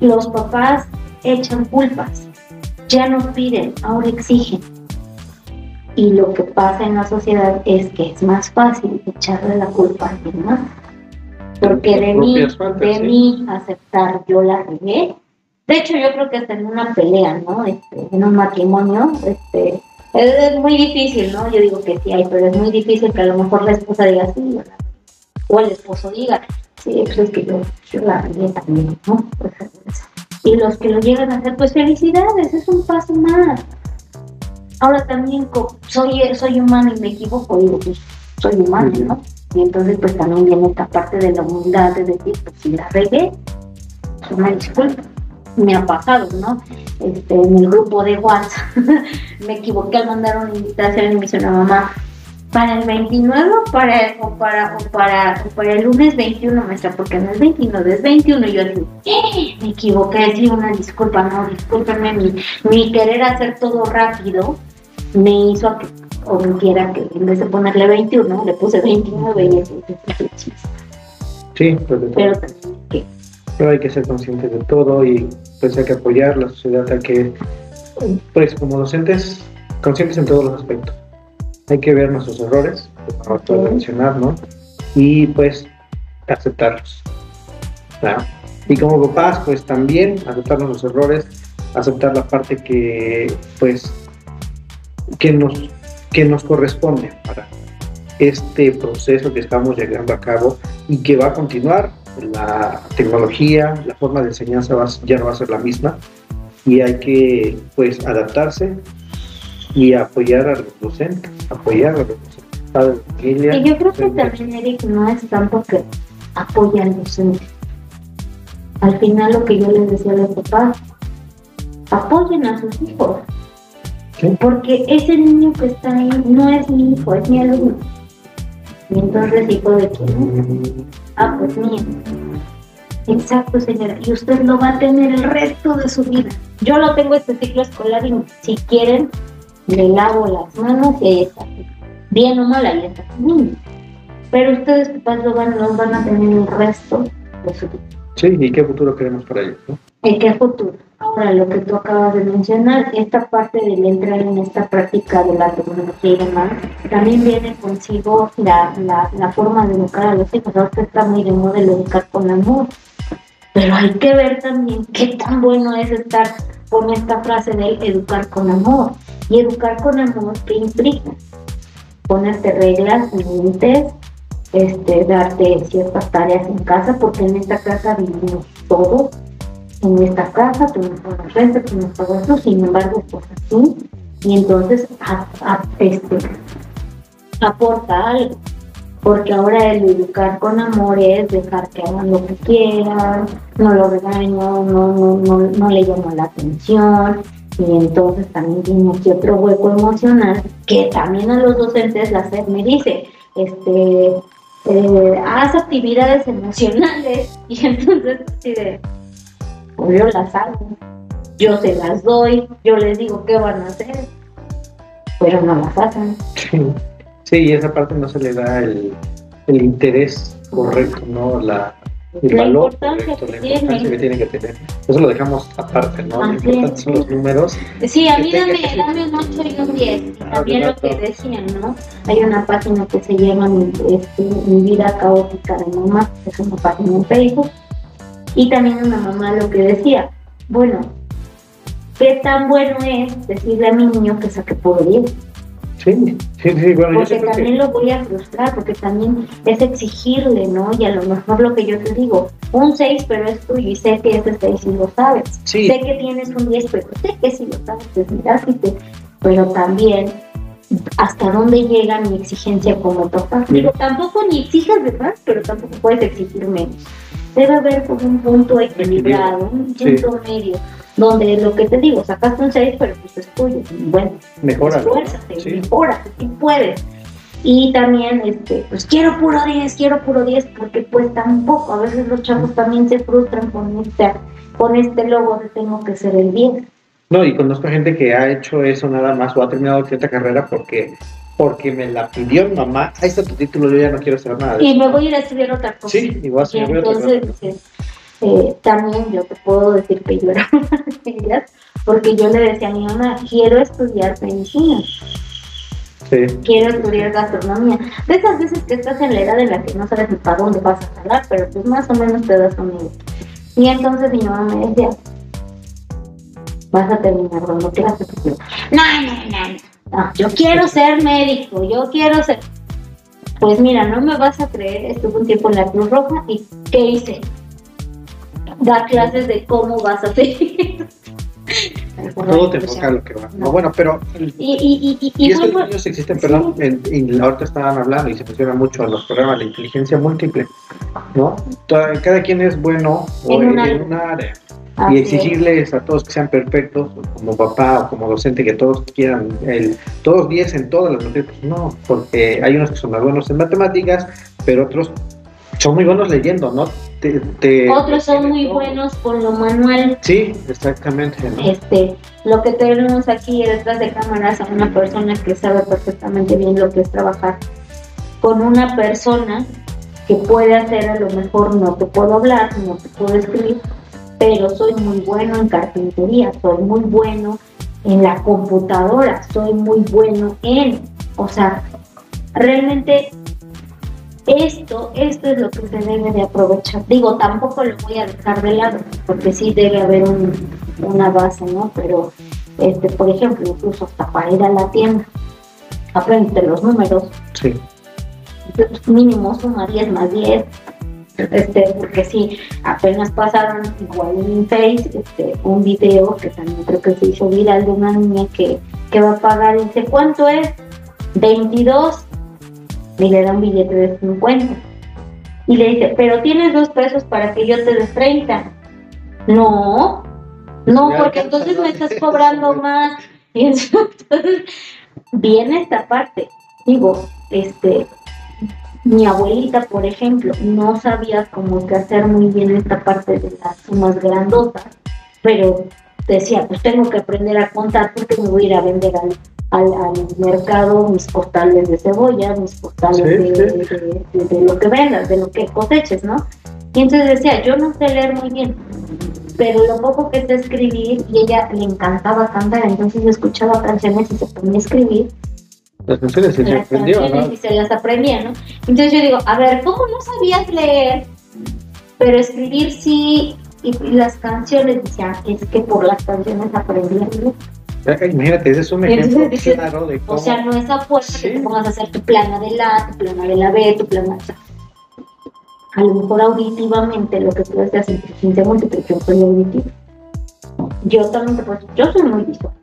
los papás echan culpas, ya no piden, ahora exigen. Y lo que pasa en la sociedad es que es más fácil echarle la culpa a alguien más. Porque de mí, de mí aceptar yo la regué. De hecho, yo creo que hasta en una pelea, ¿no? Este, en un matrimonio, este, es, muy difícil, ¿no? Yo digo que sí hay, pero es muy difícil que a lo mejor la esposa diga sí, o el esposo diga, sí, pues es que yo, yo la regué también, ¿no? Pues, y los que lo llegan a hacer, pues felicidades, es un paso más. Ahora también soy, soy humano y me equivoco, digo, pues soy humano, ¿no? Y entonces pues también viene esta parte de la humildad de decir, pues si la regué, pues una disculpa. Me ha pasado, ¿no? Este, en el grupo de WhatsApp me equivoqué al mandar una invitación y me dice una mamá, para el 29 para, o, para, o, para, para el lunes 21, maestra, porque no es 29, es 21. Y yo digo, ¡Eh! me equivoqué, sí, una disculpa, no, discúlpenme, mi, mi querer hacer todo rápido me hizo que quiera que en vez de ponerle 21, le puse 29 y eso es Sí, pues pero también que... Pero hay que ser conscientes de todo y pues hay que apoyar la sociedad, hay que, pues como docentes, conscientes en todos los aspectos hay que ver nuestros errores, como acabo de mencionar, ¿no? Y pues aceptarlos. Y como papás, pues también aceptar nuestros errores, aceptar la parte que, pues, que nos, que nos corresponde para este proceso que estamos llevando a cabo y que va a continuar. La tecnología, la forma de enseñanza ya no va a ser la misma y hay que, pues, adaptarse y apoyar a los docentes, apoyar a los docentes. y yo creo que también, Eric, no es tanto que apoya al docente. Al final lo que yo les decía a los papás, apoyen a sus hijos. Porque ese niño que está ahí no es mi hijo, es mi alumno. Y entonces, ¿hijo de quién? Ah, pues mío. Exacto, señora. Y usted lo va a tener el resto de su vida. Yo lo tengo este ciclo escolar y si quieren, le lavo las manos y ahí está. Bien o mal, ahí está. pero ustedes papás lo van, los van a tener el resto de su vida. Sí, ¿y qué futuro queremos para ellos? ¿no? ¿Y qué futuro? Ahora, lo que tú acabas de mencionar, esta parte del entrar en esta práctica de la tecnología y demás, también viene consigo la, la, la forma de educar a los hijos. Ahora está muy de moda el educar con amor. Pero hay que ver también qué tan bueno es estar con esta frase de educar con amor. Y educar con amor, ¿qué implica? Ponerte reglas, límites, este, darte ciertas tareas en casa, porque en esta casa vivimos todos. En esta casa tú no pagas renta, tú pagas sin embargo, pues así. Y entonces a, a, este, aporta algo. Porque ahora el educar con amor es dejar que hagan lo que quieran, no lo regaño, no, no, no, no le llamo la atención, y entonces también tiene aquí otro hueco emocional que también a los docentes la SED me dice, este, eh, haz actividades emocionales y entonces así de, pues yo las hago, yo se las doy, yo les digo qué van a hacer, pero no las hacen. Sí, sí y esa parte no se le da el, el interés correcto, ¿no? La, el La valor que la importancia tiene. que tiene que tener. Eso lo dejamos aparte, ¿no? Lo importante son los números. Sí, a mí dame, dame un 8 y un 10. Y Ah, también lo que decían, ¿no? Hay una página que se llama Mi, este, Mi vida caótica de mamá, que es una página en Facebook. Y también una mamá lo que decía, bueno, ¿qué tan bueno es decirle a mi niño que saque puro 10? Sí, sí, sí, bueno, yo Porque también lo voy a frustrar, porque también es exigirle, ¿no? Y a lo mejor lo que yo te digo, un 6, pero es tuyo, y sé que ese 6 sí lo sabes. Sí, Sé que tienes un 10, pero sé que sí lo sabes, pues mira, sí te- pero también hasta dónde llega mi exigencia como papá. Digo, tampoco ni exijas de más, pero tampoco puedes exigir menos. Debe haber como un punto equilibrado, un Sí. punto medio, donde lo que te digo, sacaste un 6, pero pues es tuyo. Bueno, mejora. esfuérzate, Sí. mejora, si puedes. Y también, este, pues quiero puro 10, quiero puro 10, porque pues tampoco, a veces los chavos también se frustran con este, con este logo de tengo que ser el 10. No, y conozco gente que ha hecho eso nada más o ha terminado cierta carrera porque porque me la pidió mi mamá. Ahí está tu título, yo ya no quiero hacer nada de Y eso. me voy a ir a estudiar otra cosa. Sí, y voy a estudiar otra cosa. Eh, también yo te puedo decir que yo era una de ellas, porque yo le decía a mi mamá, quiero estudiar medicina. Sí, quiero estudiar gastronomía. De esas veces que estás en la edad en la que no sabes ni para dónde vas a jalar, pero pues más o menos te das un idea. Y entonces mi mamá me decía, vas a terminar dando clases. No, no, no, no, yo quiero ser médico, yo quiero ser... Pues mira, no me vas a creer, estuve un tiempo en la Cruz Roja y ¿qué hice? Dar clases de cómo vas a ser. todo te enfoca a lo que va. No, bueno, pero Y, y, y, y, Y es que fue los por- niños existen, perdón, en- y ahorita estaban hablando y se menciona mucho en los programas la inteligencia múltiple, ¿no? Toda- Cada quien es bueno o En en, un en área. una área. Así Y es. exigirles a todos que sean perfectos, como papá o como docente, que todos quieran el, todos 10 en todas las materias, pues no, porque hay unos que son más buenos en matemáticas, pero otros son muy buenos leyendo, ¿no? Te- te- Otros son muy todo. buenos con lo manual. Sí, exactamente. ¿no? Este, lo que tenemos aquí detrás de cámaras a una persona que sabe perfectamente bien lo que es trabajar con una persona que puede hacer a lo mejor no te puedo hablar, no te puedo escribir, pero soy muy bueno en carpintería, soy muy bueno en la computadora, soy muy bueno en, o sea, realmente esto, esto es lo que se debe de aprovechar. Digo, tampoco lo voy a dejar de lado, porque sí debe haber un, una base, ¿no? Pero, este, por ejemplo, incluso hasta para ir a la tienda, aprende los números, Sí. mínimo suma 10 más 10, este, porque sí, apenas pasaron igual en Face este, un video que también creo que se hizo viral de una niña que, que va a pagar, y dice, ¿cuánto es? 22 y le da un billete de 50 y le dice, pero tienes dos pesos para que yo te dé 30. No, no, porque entonces me estás cobrando más. Y entonces viene esta parte. Digo, este, mi abuelita, por ejemplo, no sabía cómo que hacer muy bien esta parte de las sumas grandotas, pero decía, pues tengo que aprender a contar porque me voy a ir a vender al, al, mercado mis portales de cebolla, mis portales de, de, lo que vendas, de lo que coseches, ¿no? Y entonces decía, yo no sé leer muy bien, pero lo poco que sé escribir, y ella le encantaba cantar, entonces escuchaba canciones y se ponía a escribir. Las canciones se las ¿no? Y se las aprendía, ¿no? Entonces yo digo, a ver, ¿cómo no sabías leer? Pero escribir sí, y, las canciones, decía, es que por las canciones aprendí Imagínate, ese es un ejemplo claro de cómo... O sea, no es a fuerza que te pongas a hacer tu plana de la, tu plana de la B, tu plana... a lo mejor auditivamente lo que tú hacer inteligencia múltiple, yo soy auditiva. Yo también te puedo yo soy muy visual.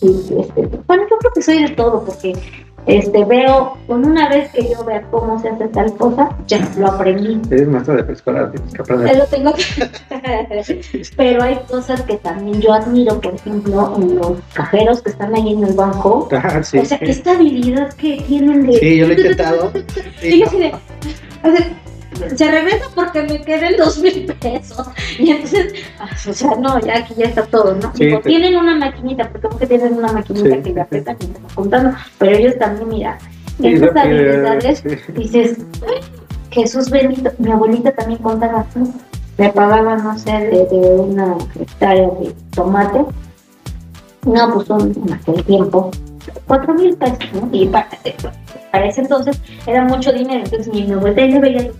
Y, este, bueno, yo creo que soy de todo, porque este, veo, con una vez que yo vea cómo se hace tal cosa, ya lo aprendí. Eres maestra de preescolar, tienes que aprender. Lo tengo que... Pero hay cosas que también yo admiro, por ejemplo, en los cajeros que están ahí en el banco. Ah, sí, o sea, esta habilidad que tienen de... Sí, yo lo he intentado. y yo así de se regresa porque me queden dos mil pesos. Y entonces, ah, o sea, no, ya aquí ya está todo, ¿no? tienen una maquinita, porque que tienen una maquinita que ya apretan y va contando, pero ellos también, mira, esas habilidades, dices, Jesús bendito, mi abuelita también contaba así, me pagaba, no sé, de, una hectárea de tomate, no, pues un, en aquel tiempo, cuatro mil pesos, ¿no? Y para, para, ese entonces era mucho dinero, entonces mi abuelita le veía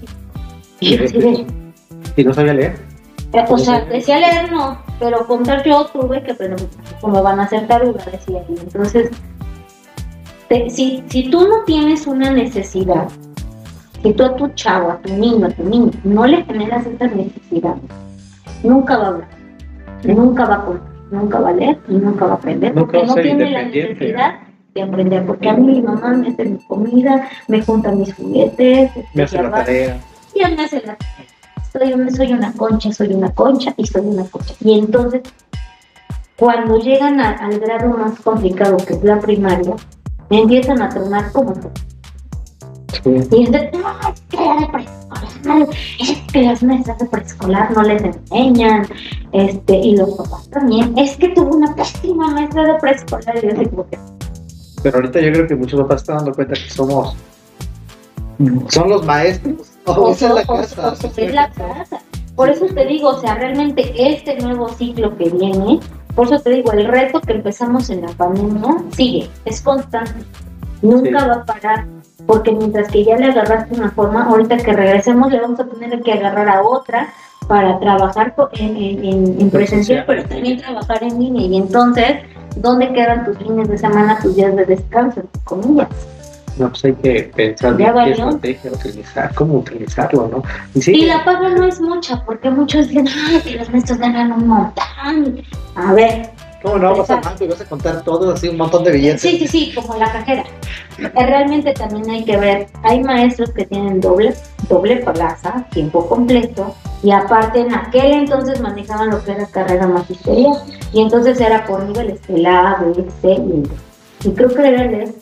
¿Y no sabía leer? Eh, o sea, decía leer no, pero contar yo tuve que aprender, como van a hacer taruga, decía. Entonces, si, si tú no tienes una necesidad, si tú a tu chavo, a tu niño, a tu niño, no le generas esta necesidad, nunca va a hablar, nunca va a contar, nunca va a leer y nunca va a aprender, porque no tiene la necesidad de aprender, porque a mí mi mamá me hace mi comida, me junta mis juguetes, me hace la tarea y la soy, soy una concha, soy una concha y soy una concha. Y entonces, cuando llegan al grado más complicado, que es la primaria, me empiezan a tronar como Y es de, no, es que de preescolar, es que las mesas de preescolar no les enseñan, este, y los papás también, es que tuvo una pésima mesa de preescolar y yo digo Pero ahorita yo creo que muchos papás están dando cuenta que somos, son los maestros o, es la casa. es la casa. Por eso te digo, o sea, realmente este nuevo ciclo que viene, por eso te digo, el reto que empezamos en la pandemia sigue, es constante, nunca va a parar, porque mientras que ya le agarraste una forma, ahorita que regresemos le vamos a tener que agarrar a otra para trabajar en, en, en presencial, pero también trabajar en línea. Y entonces, ¿dónde quedan tus fines de semana, tus días de descanso, comillas? No, pues hay que pensar bien qué estrategia utilizar, cómo utilizarlo, ¿no? Y, la paga no es mucha, porque muchos dicen, ay, que los maestros ganan un montón. A ver. ¿Cómo no? Vas a y vas a contar todo así, un montón de billetes. Sí, sí, sí, como la cajera. Eh, realmente también hay que ver, hay maestros que tienen doble, doble plaza, tiempo completo, y aparte en aquel entonces manejaban lo que era carrera magisterial, y entonces era por niveles, el A, B, C y, y creo que era el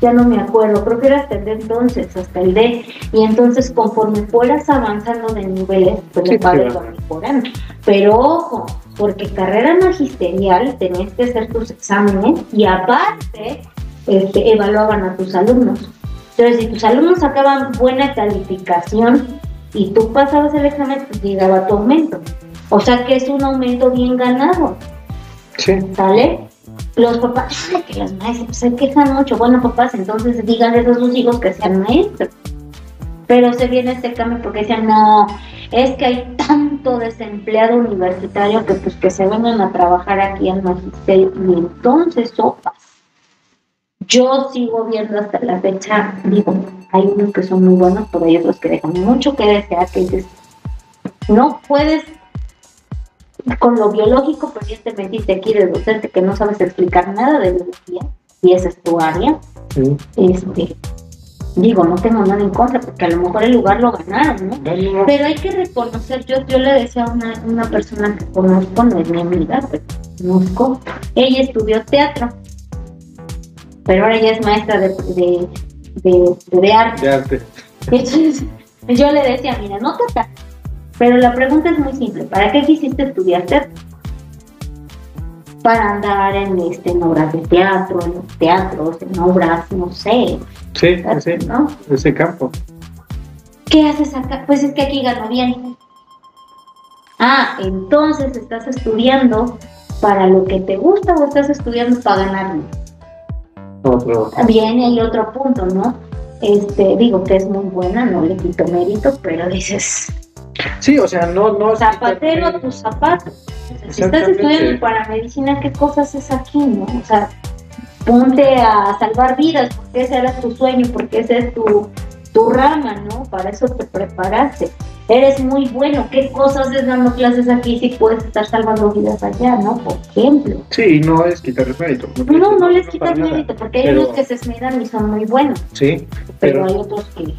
ya no me acuerdo, creo que era hasta el D entonces, hasta el D, y entonces conforme fueras avanzando de niveles, pues sí, padre va mejorando. Pero ojo, porque carrera magisterial tenés que hacer tus exámenes y aparte este, evaluaban a tus alumnos. Entonces, si tus alumnos sacaban buena calificación y tú pasabas el examen, pues llegaba tu aumento. O sea que es un aumento bien ganado. Sí. ¿Sale? Los papás, que los maestros se quejan mucho. Bueno, papás, entonces díganles a sus hijos que sean maestros. Pero se viene este cambio porque decían, no, es que hay tanto desempleado universitario que pues que se vengan a trabajar aquí al magisterio. Y entonces, sopas. Yo sigo viendo hasta la fecha, digo, hay unos que son muy buenos, pero hay otros que dejan mucho que desear, que dices, no puedes con lo biológico, pues ya te metiste aquí de docente que no sabes explicar nada de biología, y esa es tu área. Este, digo, no tengo nada en contra, porque a lo mejor el lugar lo ganaron, ¿no? Pero hay que reconocer, yo, yo le decía a una, una persona que conozco, no es mi amiga, pero conozco, ella estudió teatro, pero ahora ella es maestra de, de, de, de arte. De arte. Entonces, yo le decía, mira, no te pero la pregunta es muy simple, ¿para qué quisiste estudiar teatro? para andar en, este, en obras de teatro, en teatros, en obras, no sé. Sí, sí, ¿no? ese campo. ¿Qué haces acá? Pues es que aquí gano bien. Ah, entonces estás estudiando para lo que te gusta o estás estudiando para ganarlo. Otro. Viene ahí otro punto, ¿no? Este, digo que es muy buena, no le quito mérito, pero dices. Sí, o sea, no, no. Zapatero tus zapatos. si estás estudiando para medicina, ¿qué cosas es aquí, no? O sea, ponte a salvar vidas, porque ese era tu sueño, porque ese es tu, tu rama, ¿no? Para eso te preparaste. Eres muy bueno. ¿Qué cosas es dando clases aquí si puedes estar salvando vidas allá, ¿no? Por ejemplo. Sí, no es quitarles mérito. No, no, les quitas mérito, porque hay unos que se esmeran y son muy buenos. Sí. Pero, hay otros que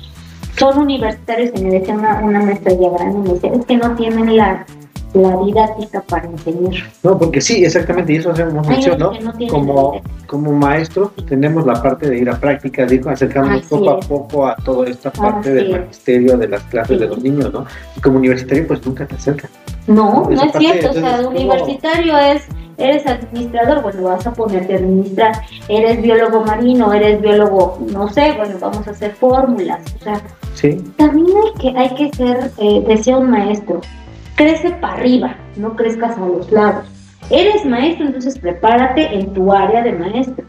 son universitarios y me decía una, una maestra ya grande, me decía, es que no tienen la la didáctica para enseñar. No, porque sí, exactamente, y eso hacemos mención, ¿no? como, como maestros pues, tenemos la parte de ir a práctica, de ir acercándonos poco a poco a toda esta parte del magisterio, de las clases de los niños, ¿no? Y como universitario, pues nunca te acercas. No, no es cierto, o sea, universitario es eres administrador, bueno, vas a ponerte a administrar, eres biólogo marino, eres biólogo, no sé, bueno, vamos a hacer fórmulas, o sea, sí. también hay que, hay que ser, eh, decía un maestro, crece para arriba, no crezcas a los lados. Eres maestro, entonces prepárate en tu área de maestro.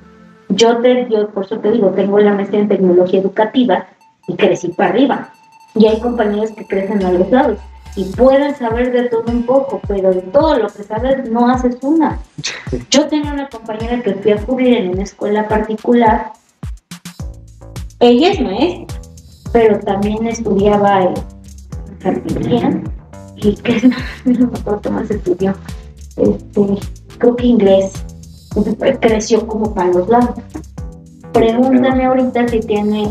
Yo, te, yo por eso te digo, tengo la maestría en tecnología educativa y crecí para arriba. Y hay compañeros que crecen a los lados y pueden saber de todo un poco, pero de todo lo que sabes no haces una. Yo tenía una compañera que fui a cubrir en una escuela particular. Ella es maestra, pero también estudiaba carpintería y que no me acuerdo qué más estudió, este, creo que inglés, creció como para los lados. Pregúntame ahorita si tiene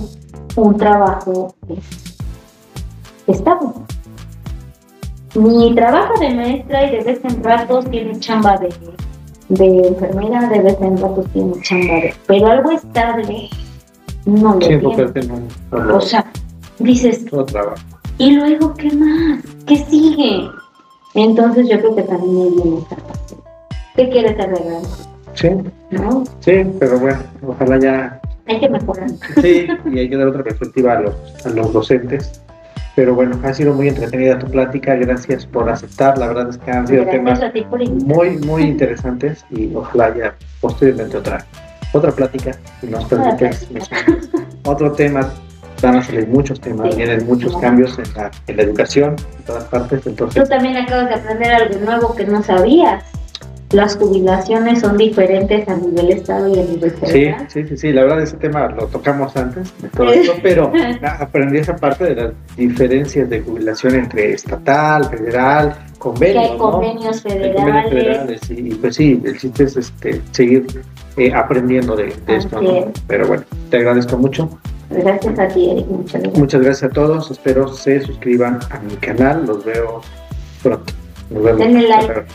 un trabajo estable. Mi trabajo de maestra y de vez en ratos tiene chamba de, de enfermera, de vez en ratos tiene chamba de... Pero algo estable no lo tiene. o sea, dices... Y luego, ¿qué más? ¿Qué sigue? Entonces yo creo que también viene esta parte. ¿Qué quieres arreglar? Sí. ¿No? Sí, pero bueno, ojalá ya... Hay que mejorar. Sí, y hay que dar otra perspectiva a los, a los docentes. Pero bueno, ha sido muy entretenida tu plática, gracias por aceptar, la verdad es que han sido temas muy, muy interesantes y ojalá ya posteriormente otra, otra plática, si nos permites, otro tema van a salir muchos temas, vienen muchos cambios en la, en la educación, en todas partes. Entonces, Tú también acabas de aprender algo nuevo que no sabías. Las jubilaciones son diferentes a nivel estado y a nivel federal. Sí, sí, sí, sí. La verdad ese tema lo tocamos antes de todo esto, pero aprendí esa parte de las diferencias de jubilación entre estatal, federal, convenios. Que hay convenios federales. convenios federales y, pues sí, el chiste es este, seguir eh, aprendiendo de, esto. Pero bueno, te agradezco mucho. Gracias a ti, Eric. Muchas gracias. Muchas gracias a todos. Espero se suscriban a mi canal. Los veo pronto. Nos vemos. Denle like.